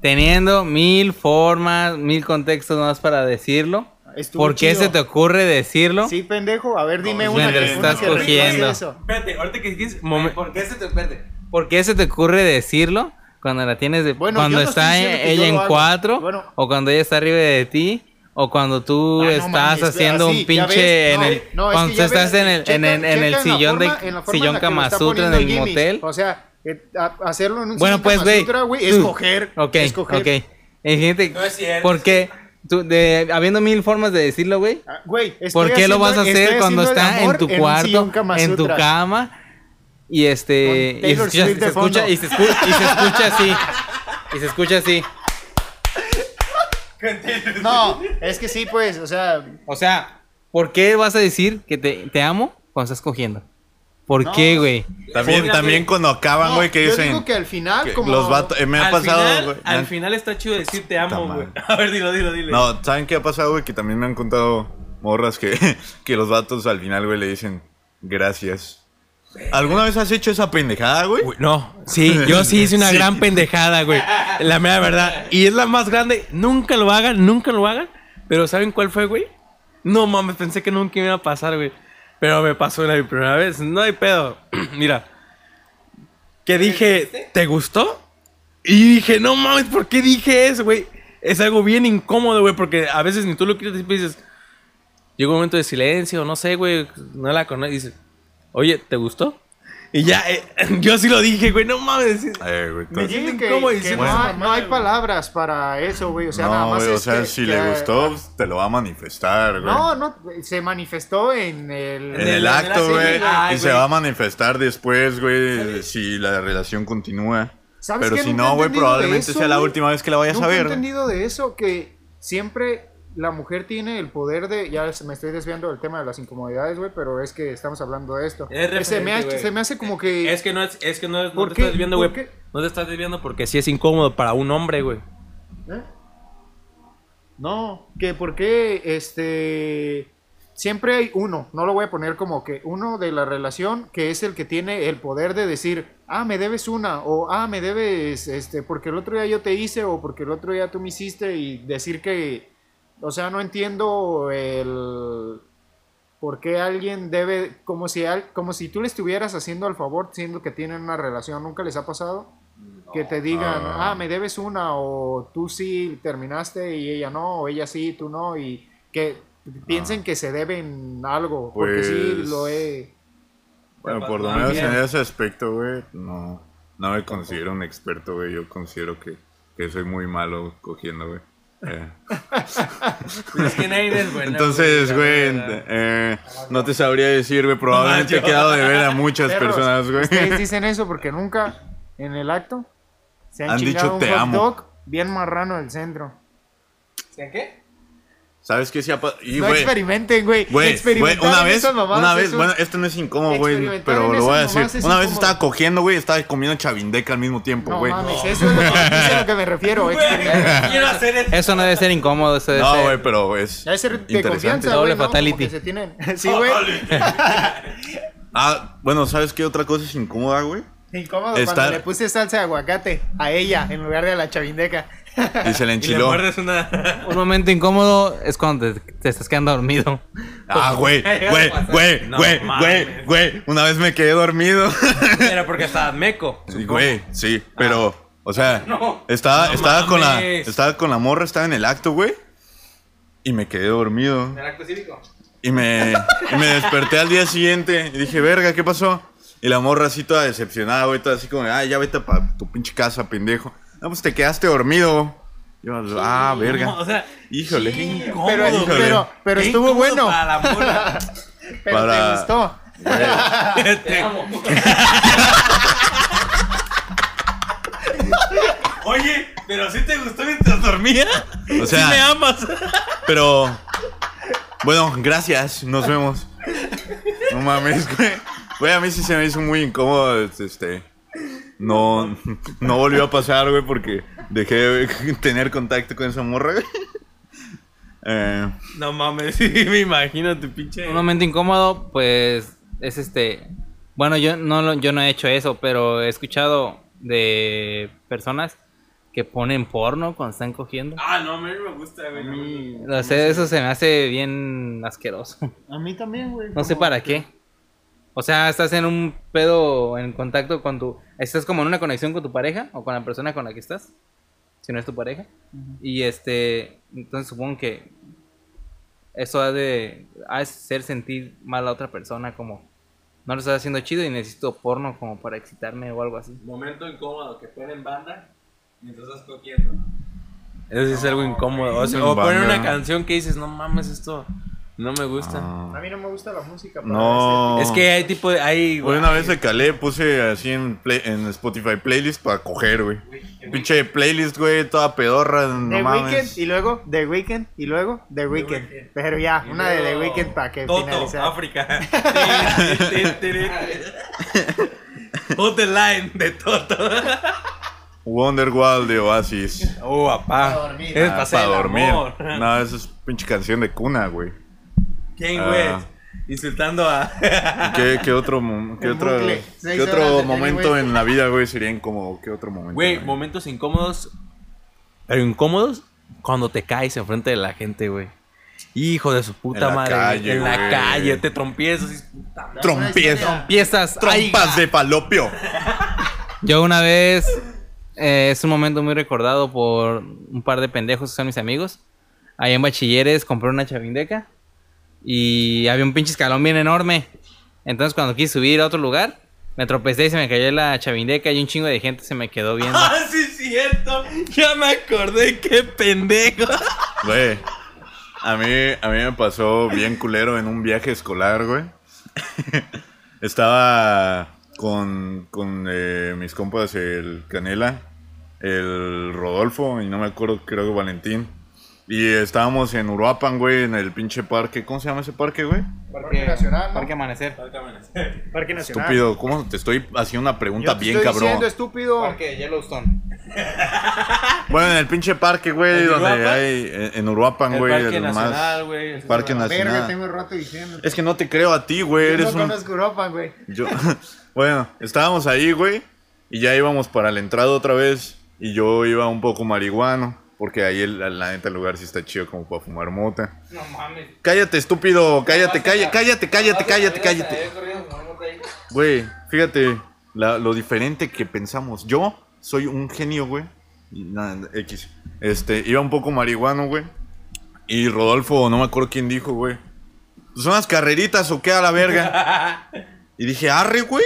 Teniendo mil formas, mil contextos más para decirlo. Estuvo ¿Por qué chido. se te ocurre decirlo? Sí, pendejo. A ver, dime No, una mientras que, una estás que reemplace cogiendo. eso. Espérate, ahorita que. Momen- ¿Por qué se te espérate? ¿Por qué se te ocurre decirlo cuando la tienes de Bueno, cuando no está que ella en cuatro Bueno. o cuando ella está arriba de ti o cuando tú Ah, no estás mames, haciendo así, un pinche ves, en no, el no, es cuando que estás ves, en el checa- en, el- en checa el en la sillón forma- de en sillón la que lo Kama está Sutra en el motel. O sea, eh, a- hacerlo en un Bueno, sillón pues, Kama güey. Escoger. Ok, escoger. ok. Gente, No es cierto. ¿por qué? Tú, de, habiendo mil formas de decirlo, güey. Ah, Güey, ¿Por qué lo vas a hacer cuando el está en tu cuarto, en tu cama? Y este. Y se escucha, y se escucha así. Y se escucha así. No, es que sí, pues, o sea, O sea, ¿por qué vas a decir que te, te amo cuando estás cogiendo? ¿Por No. qué, güey? También, también cuando acaban, no, güey, que yo dicen. digo que al final, que como Los vatos. eh, me ha al, pasado, final, güey. al han- final está chido decir te amo, güey. A ver, dilo, dilo, dilo. No, ¿saben qué ha pasado, güey? Que también me han contado morras que, que los vatos al final, güey, le dicen gracias. ¿Alguna vez has hecho esa pendejada, güey? Uy, No, sí, yo sí hice una Sí. gran pendejada, güey. La mera verdad. Y es la más grande. Nunca lo hagan, nunca lo hagan. Pero ¿saben cuál fue, güey? No mames, pensé que nunca me iba a pasar, güey. Pero me pasó la primera vez. No hay pedo. Mira. Que dije, ¿te gustó? Y dije, no mames, ¿por qué dije eso, güey? Es algo bien incómodo, güey, porque a veces ni tú lo quieres decir, dices, llega un momento de silencio, no sé, güey, no la conoces, oye, ¿te gustó? Y ya, eh, yo sí lo dije, güey, no mames. Eh, güey, Me entonces- dicen siento que, incómodo que diciendo no, esa hay, no palabras para eso, güey. O sea, nada no, más güey, o es sea, que- si que- le gustó, pues, te lo va a manifestar, güey. No, no, se manifestó en el... En En el el- acto, güey. ay, Y se güey. va a manifestar después, güey, si la relación continúa. ¿Sabes Pero qué? si Nunca he no, güey, entendido de probablemente eso, sea la güey. última vez que la vayas Nunca a he ver. entendido de eso que siempre la mujer tiene el poder de. Ya me estoy desviando del tema de las incomodidades, güey, pero es que estamos hablando de esto. Es se, me ha- referente, güey. se me hace como que. Es que no es, es que no, es, no ¿Por te qué? estás desviando, ¿Por güey. No te estás desviando porque sí es incómodo para un hombre, güey. ¿Eh? No, que porque este. Siempre hay uno, no lo voy a poner como que uno de la relación que es el que tiene el poder de decir, ah, me debes una, o ah, me debes, este, porque el otro día yo te hice, o porque el otro día tú me hiciste, y decir que, o sea, no entiendo el por qué alguien debe, como si, al- como si tú le estuvieras haciendo al favor, siendo que tienen una relación, ¿nunca les ha pasado? que te digan, Ah. ah, me debes una, o tú sí terminaste y ella no, o ella sí, tú no, y que piensen que se deben algo, porque sí Pues- lo he... Bueno, por lo Ah, menos en ese aspecto, güey, no, no me considero un experto, güey. Yo considero que, que soy muy malo cogiendo, güey. Eh, Es que nadie es bueno. Entonces, güey, eh, no te sabría decir, güey. Probablemente he quedado de ver a muchas Perros, personas, güey. Ustedes dicen eso porque nunca en el acto se han, Han chingado dicho, un "Te hot amo". dog bien marrano del centro. qué? ¿Sabes qué? Pa- y, no güey, experimenten, güey. Una vez, una vez, un- bueno, esto no es incómodo, güey, pero lo voy a decir. Una vez incómodo. estaba cogiendo, güey, estaba comiendo chavindeca al mismo tiempo, No güey. mames, eso es lo que, eso es a lo que me refiero. experimentar. Quiero hacer esto. Eso no debe ser incómodo. Eso debe No, ser- güey, pero es Debe ser de interesante. confianza, Doble güey, ¿no? Como fatality. se tienen... Sí, güey. Ah, bueno, ¿sabes qué otra cosa es incómoda, güey? Incómodo Está- cuando le puse salsa de aguacate a ella en lugar de a la chavindeca. Y se le Y le enchiló. una. Un momento incómodo es cuando te, te estás quedando dormido. Ah, güey, güey, güey, güey, güey, güey. Una vez me quedé dormido. Era porque estabas meco. Sí, Güey, sí, pero, o sea, No. estaba, No estaba con la, estaba con la morra, estaba en el acto, güey. Y me quedé dormido. ¿El acto cívico? Y me, y me desperté al día siguiente y dije, verga, ¿qué pasó? Y la morra así toda decepcionada, güey, toda así como, ay, ya vete para tu pinche casa, pendejo. No, pues te quedaste dormido. Yo, ah, verga. O sea, Híjole. qué incómodo, Pero, Híjole. pero, pero Qué estuvo bueno. Para la. Pero para- te gustó. Te- Oye, pero si te gustó mientras dormía. O sea- sí me amas. Pero, bueno, gracias, nos vemos. No mames, güey. Güey, a mí sí se me hizo muy incómodo, este... No, no volvió a pasar, güey, porque dejé de tener contacto con esa morra, güey. Eh, No mames, sí, me imagino tu pinche. Un momento incómodo, pues es este. Bueno, yo no, lo- yo no he hecho eso, pero he escuchado de personas que ponen porno cuando están cogiendo. Ah, no, a mí me gusta, güey. O sea, eso se me hace bien asqueroso. A mí también, güey. No sé para qué. O sea, estás en un pedo en contacto con tu. Estás como en una conexión con tu pareja o con la persona con la que estás. Si no es tu pareja. Y este. Entonces supongo que. Eso ha de. Ha de hacer sentir mal a otra persona. Como. No lo estás haciendo chido y necesito porno como para excitarme o algo así. Momento incómodo que ponen banda mientras estás cogiendo. Eso sí es algo incómodo. O, sea, o ponen una canción que dices, no mames, esto no me gusta. A ah, mí no me gusta la música. para no. Es que hay tipo de. Hay, Güey, una vez de calé, puse así en, play- en Spotify playlist para coger, güey. Pinche playlist, güey, toda pedorra, no The mames. Weeknd y luego The Weeknd y luego The Weeknd. Pero ya, una de The Weeknd para que Toto, finalizar. África. Hold the line de Toto. Wonderwall de Oasis. Oh, papá. Para dormir. Es Ah, para dormir. amor. No, esa es pinche canción de cuna, güey. Ah. West. Insultando a. ¿Qué, qué otro, qué otro, qué otro momento en la vida, güey, sería incómodo? ¿Qué otro momento? Güey, momentos incómodos. Pero incómodos cuando te caes enfrente de la gente, güey. Hijo de su puta En la madre. calle, en la güey. calle, te trompiezas y puta madre. Trompieza. Piezas. ¡ay! Trompas de falopio. Yo una vez, eh, es un momento muy recordado por un par de pendejos que son mis amigos. Ahí en Bachilleres compré una chavindeca y había un pinche escalón bien enorme. Entonces cuando quise subir a otro lugar, me tropecé y se me cayó la chavindeca y un chingo de gente se me quedó viendo. Ah, sí, es cierto. Ya me acordé, qué pendejo. Güey, a mí, a mí me pasó bien culero en un viaje escolar, güey. Estaba con, con eh, mis compas, el Canela, el Rodolfo, y no me acuerdo, creo que Valentín. Y estábamos en Uruapan, güey, en el pinche parque. ¿Cómo se llama ese parque, güey? Parque Nacional. ¿no? Parque Amanecer. Parque Nacional. Estúpido, ¿cómo te estoy haciendo una pregunta Yo te bien estoy cabrón? diciendo estúpido. Parque Yellowstone. Bueno, en el pinche parque, güey, ¿En donde Uruapan? hay. En, en Uruapan, El güey. Parque el Nacional, güey. el Parque Nacional. Nacional. Verga, tengo rato diciendo. Es que no te creo a ti, güey. Yo Eres no un. conozco Europa, güey. Yo, bueno, estábamos ahí, güey, y ya íbamos para la entrada otra vez, y yo iba un poco marihuano, porque ahí el- la neta el lugar sí está chido como para fumar mota. No mames. Cállate, estúpido, cállate, cállate, cállate, cállate, cállate, cállate. Güey, fíjate la- lo diferente que pensamos. Yo soy un genio, güey. X. Este, iba un poco marihuano, güey. Y Rodolfo, no me acuerdo quién dijo, güey. ¿Son las carreritas o qué a la verga? Y dije, arre, güey.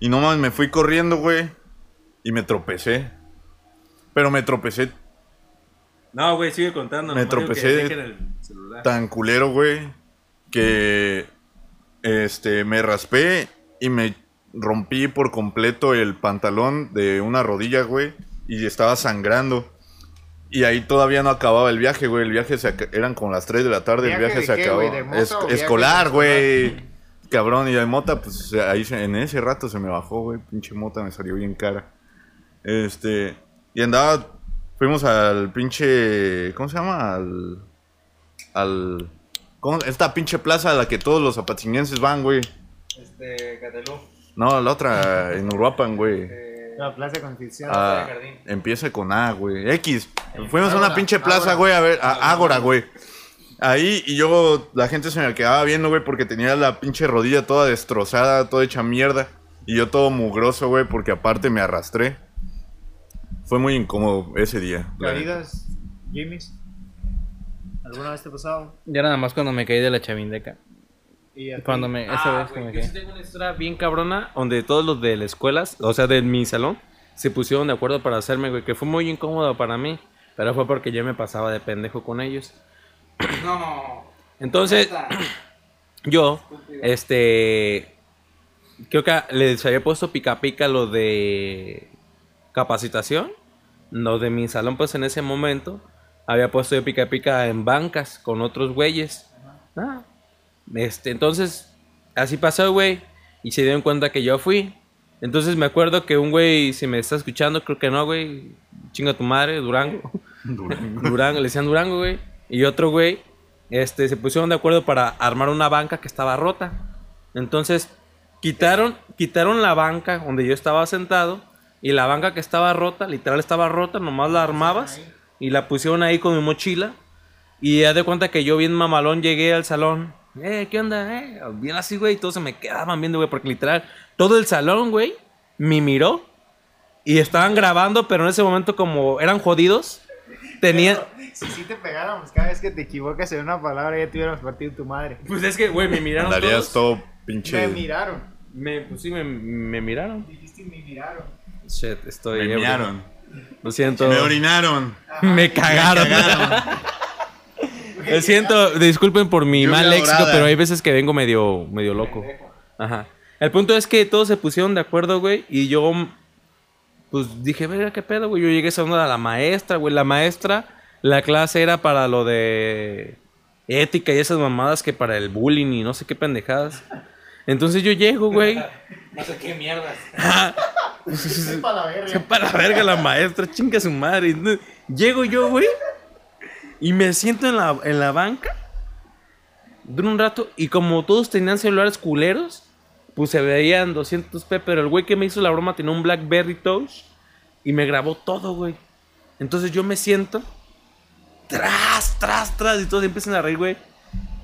Y nomás me fui corriendo, güey. Y me tropecé. Pero me tropecé No, güey, sigue contando. Me que tropecé dejen el celular. tan culero, güey, que este me raspé y me rompí por completo el pantalón de una rodilla, güey, y estaba sangrando. Y ahí todavía no acababa el viaje, güey. El viaje se eran como las 3 de la tarde, el ¿Viaje se qué, acabó. güey? ¿De moto Es- o viaje escolar, escolar? güey. Cabrón, y de mota, pues ahí se- en ese rato se me bajó, güey. Pinche mota me salió bien cara. Este, y andaba, fuimos al pinche, ¿cómo se llama? Al, al, ¿cómo? Esta pinche plaza a la que todos los apatzinguenses van, güey. Este, Catelú. No, la otra, en Uruapan, güey. La Plaza Constitución. Ah, empieza con A, güey. X. Fuimos a una pinche plaza, güey, a ver, a Ágora, güey. Ahí, y yo, la gente se me quedaba viendo, güey, porque tenía la pinche rodilla toda destrozada, toda hecha mierda. Y yo todo mugroso, güey, porque aparte me arrastré. Fue muy incómodo ese día. Caídas, Jimmy's. ¿Alguna vez te ha pasado? Ya nada más cuando me caí de la chavindeca. Y? Cuando me, esa vez que me Yo sí tengo una historia bien cabrona donde todos los de la escuela, o sea, de mi salón, se pusieron de acuerdo para hacerme, güey, que fue muy incómodo para mí, pero fue porque yo me pasaba de pendejo con ellos. No. Entonces, yo, este, creo que les había puesto pica pica lo de capacitación. Lo de mi salón, pues en ese momento, había puesto de pica pica en bancas con otros güeyes. Ah, Este, entonces, así pasó, güey, y se dieron cuenta que yo fui. Entonces me acuerdo que un güey, si me está escuchando, creo que no, güey, chinga tu madre, Durango. Durango, le decían Durango, güey. Y otro güey, este, se pusieron de acuerdo para armar una banca que estaba rota. Entonces, quitaron, quitaron la banca donde yo estaba sentado y la banca que estaba rota, literal estaba rota, nomás la armabas y la pusieron ahí con mi mochila. Y ya de cuenta que yo bien mamalón llegué al salón. Eh, ¿qué onda? Eh, bien así, güey. Y todos se me quedaban viendo, güey, porque literal, todo el salón, güey, me miró. Y estaban grabando, pero en ese momento como eran jodidos, tenían... Si sí te pegáramos cada vez que te equivocas en una palabra, ya te hubiéramos partido tu madre. Pues es que, güey, me miraron Andarías todos. todo pinche. Me miraron. Me, pues sí, me, me miraron. Dijiste me miraron. Shit, estoy... Me mearon. Lo siento. Me orinaron. Me cagaron. Lo siento, disculpen por mi Lluvia mal léxico, dorada. pero hay veces que vengo medio, medio loco. Ajá. El punto es que todos se pusieron de acuerdo, güey, y yo, pues dije, verga, qué pedo, güey. Yo llegué saludando a la maestra, güey. La maestra, la clase era para lo de ética y esas mamadas que para el bullying y no sé qué pendejadas. Entonces yo llego, güey. No sé qué mierdas. Sepa la verga. Sepa la verga la maestra, chinga su madre. Llego yo, güey, y me siento en la, en la banca. Dura un rato, y como todos tenían celulares culeros, pues se veían 200p, pero el güey que me hizo la broma tenía un Blackberry Touch y me grabó todo, güey. Entonces yo me siento, tras, tras, tras, y todos empiezan a reír, güey.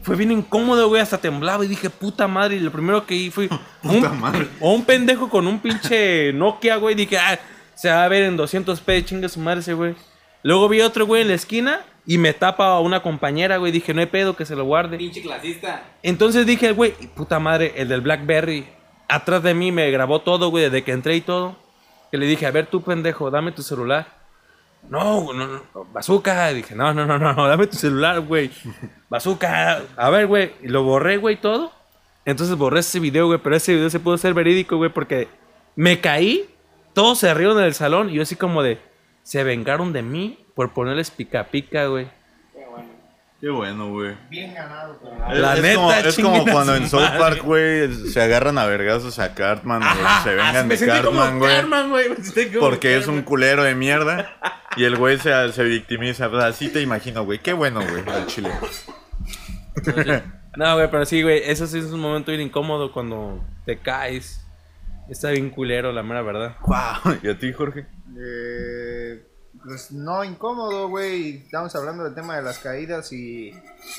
Fue bien incómodo, güey, hasta temblaba y dije, puta madre. Y lo primero que hice fue Puta un, madre. o un pendejo con un pinche Nokia, güey. Dije, ah, se va a ver en 200p, chinga su madre ese güey. Luego vi otro güey en la esquina y me tapa a una compañera, güey. Dije, no hay pedo que se lo guarde. Pinche clasista. Entonces dije, güey, puta madre, el del Blackberry. Atrás de mí me grabó todo, güey, desde que entré y todo. Que le dije, a ver tú, pendejo, dame tu celular. No, no, no, bazooka. Dije, no, no, no, no, no, dame tu celular, güey. Bazooka. A ver, güey. Y lo borré, güey, todo. Entonces borré ese video, güey, pero ese video se pudo ser verídico, güey, porque me caí, todos se rieron en el salón y yo así como de, se vengaron de mí por ponerles pica pica, güey. Qué bueno, güey. Bien ganado. pero- La es neta, como, es cuando en South. Park, güey, se agarran a vergazos a Cartman, güey. Se así vengan me de sentí como Cartman, güey. Güey, Porque es un culero de mierda. Y el güey se, se victimiza. O sea, Así te imagino, güey. Qué bueno, güey, al chile. No, güey, pero sí, güey, eso sí es un momento bien incómodo cuando te caes. Está bien culero, la mera verdad. Wow. ¿Y a ti, Jorge? Eh, pues no, incómodo, güey. Estamos hablando del tema de las caídas y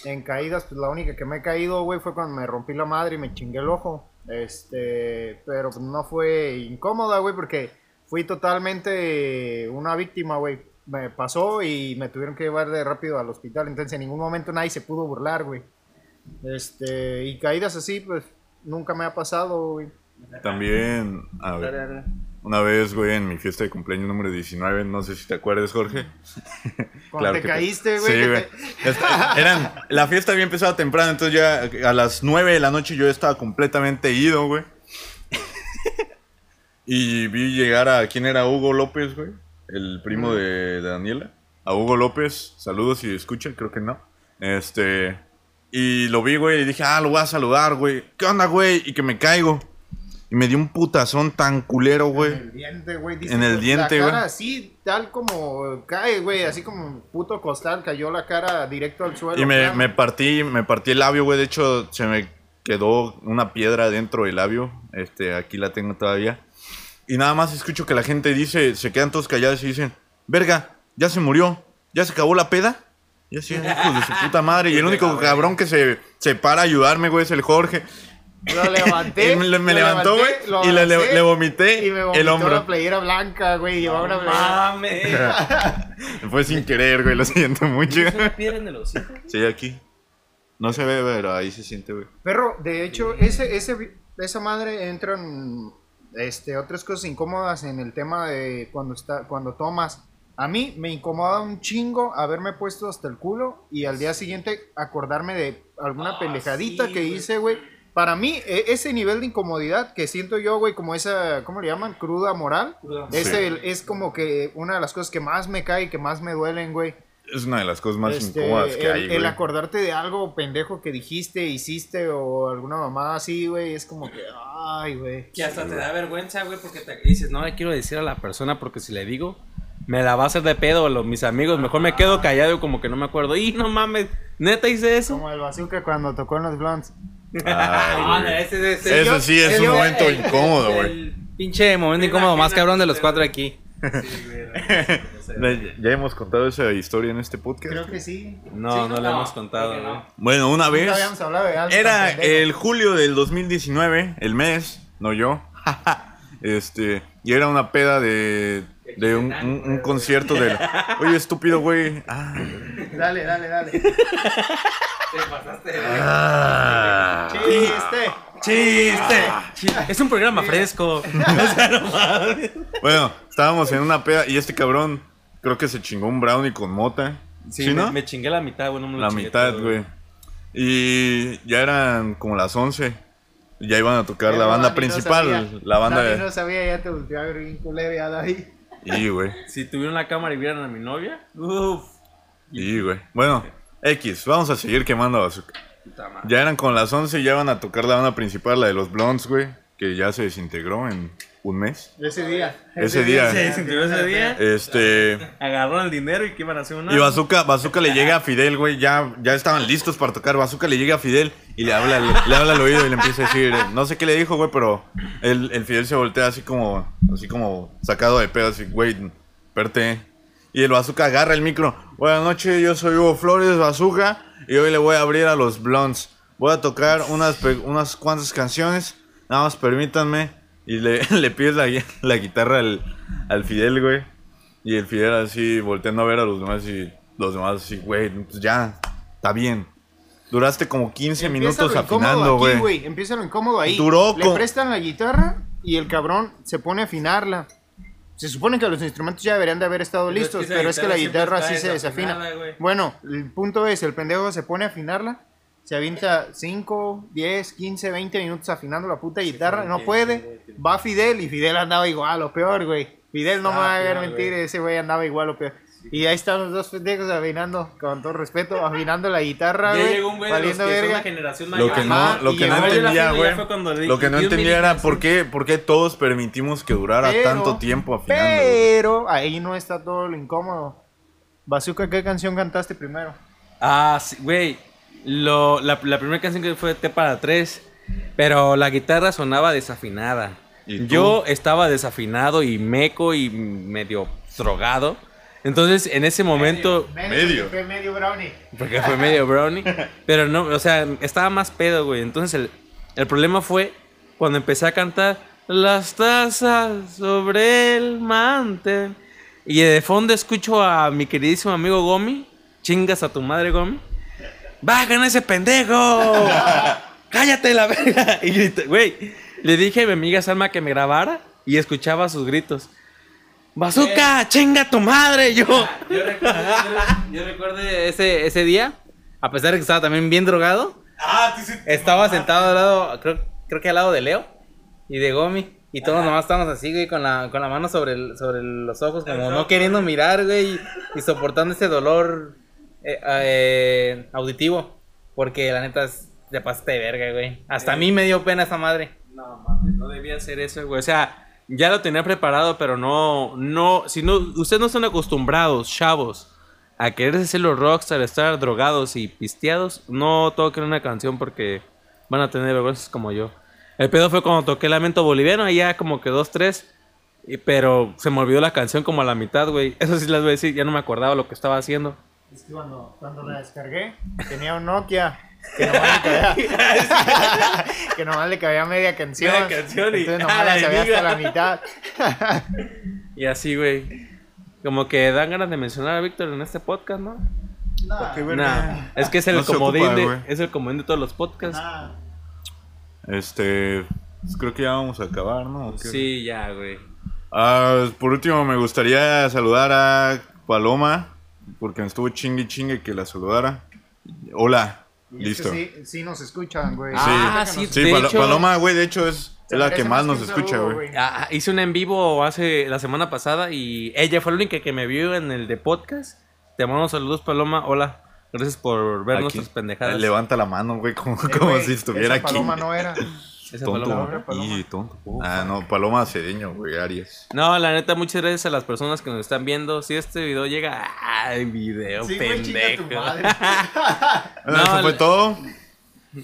en caídas, pues la única que me he caído, güey, fue cuando me rompí la madre y me chingué el ojo. Este, pero pues no fue incómoda, güey, porque fui totalmente una víctima, güey. Me pasó y me tuvieron que llevar de rápido al hospital, entonces en ningún momento nadie se pudo burlar, güey. Este, y caídas así, pues nunca me ha pasado, güey. También, a ver, una vez, güey, en mi fiesta de cumpleaños número 19, no sé si te acuerdas, Jorge. Cuando te que caíste, güey. Sí, güey. te- Eran, la fiesta había empezado temprano, entonces ya a las 9 de la noche yo estaba completamente ido, güey. Y vi llegar a, ¿quién era? Hugo López, güey. El primo de, de Daniela. A Hugo López, saludos si escuchan, creo que no. Este, y lo vi, güey, y dije, ah, lo voy a saludar, güey. ¿Qué onda, güey? Y que me caigo. Y me dio un putazón tan culero, En güey. el diente, güey. En el pues, diente, La güey. cara así, tal como cae, güey. Así como un puto costal, cayó la cara directo al suelo. Y me, me partí, me partí el labio, güey. De hecho, se me quedó una piedra dentro del labio. Este, aquí la tengo todavía. Y nada más escucho que la gente dice, se quedan todos callados y dicen, verga, ya se murió, ya se acabó la peda. Y así, hijos de su puta madre. Y el único cabrón que se, se para a ayudarme, güey, es el Jorge. Lo levanté. Y me, me lo levantó, güey, y le, le, vomité Y me vomitó el hombro. la playera blanca, güey. Llevaba una playera. Mames. Fue sin querer, güey, lo siento mucho. ¿Es una piedra en el hocico? Sí, aquí. No se ve, pero ahí se siente, güey. Perro, de hecho, ese, ese, esa madre entran este, otras cosas incómodas en el tema de cuando, está, cuando tomas. A mí me incomoda un chingo haberme puesto hasta el culo y al día siguiente acordarme de alguna Ah, pendejadita sí, que hice, güey. Para mí, e- ese nivel de incomodidad que siento yo, güey, como esa, ¿cómo le llaman? Cruda moral. Es, Sí. el- es como que una de las cosas que más me cae y que más me duelen, güey. Es una de las cosas más Este, incómodas que el, hay, el güey. acordarte de algo pendejo que dijiste, hiciste o alguna mamada así, güey, es como que, ay, güey. Que hasta te da vergüenza, güey, porque te dices, no le quiero decir a la persona porque si le digo, me la va a hacer de pedo los, mis amigos. Mejor me quedo callado como que no me acuerdo. Y no mames, neta hice eso. Como el bazooka cuando tocó en los blondes. Ay, Ah, güey. ese, ese- Eso yo- sí es el- un yo- momento el- incómodo, güey. Pinche momento incómodo más cabrón de los cuatro aquí. Ya hemos contado esa historia en este podcast. Creo que sí. No, no, le no, hemos contado, no. güey. Bueno, una vez. Nunca habíamos hablado de Era el julio del 2019, el mes, no yo. este, y era una peda de, de un, un- un concierto del. Oye, estúpido, güey. Ah. Dale, dale, dale. Ah. Chiste. ¡Chiste! Es un programa fresco. Bueno, estábamos en una peda y este cabrón creo que se chingó un brownie con mota. Sí, ¿Sí, me, no? me chingué la mitad, güey. No me lo La chingué mitad, todo, güey. Y ya eran como las 11. Y ya iban a tocar la banda Dani principal. sabía. la banda Dani no sabía, ya te volteó a ver bien culero ya David. Y, güey. Si tuvieran la cámara y vieran a mi novia, uff. Y, güey. Bueno, X, vamos a seguir quemando bazooka. Ya eran con las 11 y ya van a tocar la banda principal, la de los Blondes, güey. Que ya se desintegró en un mes. Ese día. Ese día. Se desintegró ese día. Este. Agarraron el dinero y que iban a hacer una. Y Bazooka, Bazooka le llega a Fidel, güey. Ya, ya estaban listos para tocar. Bazooka le llega a Fidel y le habla, le, le habla al oído y le empieza a decir. No sé qué le dijo, güey, pero el, el Fidel se voltea así como. Así como sacado de pedo, así, güey, perte. Y el Bazooka agarra el micro. Buenas noches, yo soy Hugo Flores, Bazooka. Y hoy le voy a abrir a los Blondes. Voy a tocar unas, unas cuantas canciones. Nada más permítanme. Y le, le pides la, la guitarra al, al Fidel, güey. Y el Fidel así volteando a ver a los demás y los demás así, güey, pues ya, está bien. Duraste como 15 Empieza minutos afinando, aquí, güey. Empieza lo incómodo ahí. Duró Le prestan la guitarra y el cabrón se pone a afinarla. Se supone que los instrumentos ya deberían de haber estado Pero es listos, que esa pero es que la guitarra guitarra siempre sí se desafina. güey. Bueno, el punto es, el pendejo se pone a afinarla, se avienta 5, 10, 15, 20 minutos afinando la puta guitarra, no puede, va Fidel y Fidel andaba igual o peor, güey. Fidel no me va a hacer mentir, ese güey andaba igual o peor. Y ahí están los dos pendejos afinando, con todo respeto, afinando la guitarra, Ya güey. llegó un güey de los que son verga. la generación Lo mayor. que Ajá, no, lo que no entendía, güey. Lo que no dije, "Dios entendía era sí". por qué, por qué todos permitimos que durara Pero- tanto tiempo afinando. Pero ahí no está todo lo incómodo. Bazooka, ¿qué canción cantaste primero? Ah, sí, güey. Lo, la, la primera canción que fue T para tres, pero la guitarra sonaba desafinada. Yo estaba desafinado y meco y medio drogado. Entonces, en ese momento, Medio. Fue medio brownie. porque fue medio brownie, pero no, o sea, estaba más pedo, güey. Entonces, el, el problema fue cuando empecé a cantar Las tazas sobre el mantel. Y de fondo escucho a mi queridísimo amigo Gomi. Chingas a tu madre, Gomi. ¡Bajan ese pendejo! ¡Cállate la verga! Y grité, güey, le dije a mi amiga Salma que me grabara y escuchaba sus gritos. ¡Bazooka! ¡Chinga a tu madre! Yo. Yo recuerdo, yo- yo recuerdo ese, ese día, a pesar de que estaba también bien drogado, Ah, tú sí. estaba sentado al lado, creo, creo que al lado de Leo y de Gomi. Y todos nomás estábamos así, güey, con la, con la mano sobre, el- sobre los ojos, como no queriendo mirar, güey, y, y soportando ese dolor eh, eh, auditivo. Porque la neta, es- te pasaste de verga, güey. Hasta a mí me dio pena esa madre. No, mames, no debía hacer eso, güey. O sea, ya lo tenía preparado, pero no, no, si no, ustedes no están acostumbrados, chavos, a querer ser los rockstar, estar drogados y pisteados, no toquen una canción porque van a tener vergüenzas como yo. El pedo fue cuando toqué Lamento Boliviano, ahí ya como que dos, tres. y- pero se me olvidó la canción como a la mitad, güey. Eso sí les voy a decir, ya no me acordaba lo que estaba haciendo. Es que cuando, cuando la descargué, tenía un Nokia. Que nomás le cabía, que nomás le cabía media canción. Media canción y- Entonces nomás la sabía hasta la mitad. Y así, güey. Como que dan ganas de mencionar a Víctor en este podcast, ¿no? Nah, Nah, es que es el No comodín ocupa, de, es el comodín de todos los podcasts. nah. Este. pues creo que ya vamos a acabar, ¿no? Sí, ya, güey. Ah, por último, me gustaría saludar a Paloma, porque me estuvo chingue chingue que la saludara. Hola, Y es listo. que sí, sí nos escuchan, güey. Ah, sí, Sí, De Pal- hecho- Paloma, güey, de hecho es, la que más nos escucha, güey. Ah, hice un en vivo hace la semana pasada y ella fue la única que me vio en el de podcast. Te mando saludos, Paloma. Hola. Gracias por ver Aquí. nuestras pendejadas. Levanta la mano, güey, como, Eh, como si estuviera esa aquí. paloma no era. Esa Tonto, Paloma. Paloma. y tonto. Ah, no, Paloma cedeño, güey, Aries. No, la neta, muchas gracias a las personas que nos están viendo. Si este video llega. ¡Ay, video, Sí, pendejo! tu madre. Bueno, No, eso fue todo.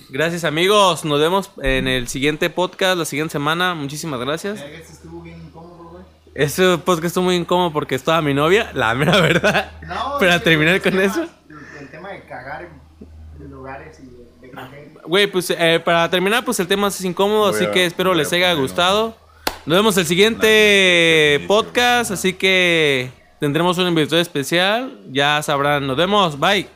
Gracias, amigos. Nos vemos en el siguiente podcast, la siguiente semana. Muchísimas gracias. Este estuvo bien incómodo, güey. Este podcast estuvo muy incómodo porque estaba mi novia, la mera verdad. No, Para terminar con tema- eso. El, el tema de cagar en, en lugares y de, de coger. Güey, pues eh, para terminar, pues el tema es incómodo, Voy así a- que espero les haya gustado. Nos vemos el siguiente podcast, así que tendremos un invitado especial. Ya sabrán, nos vemos, bye.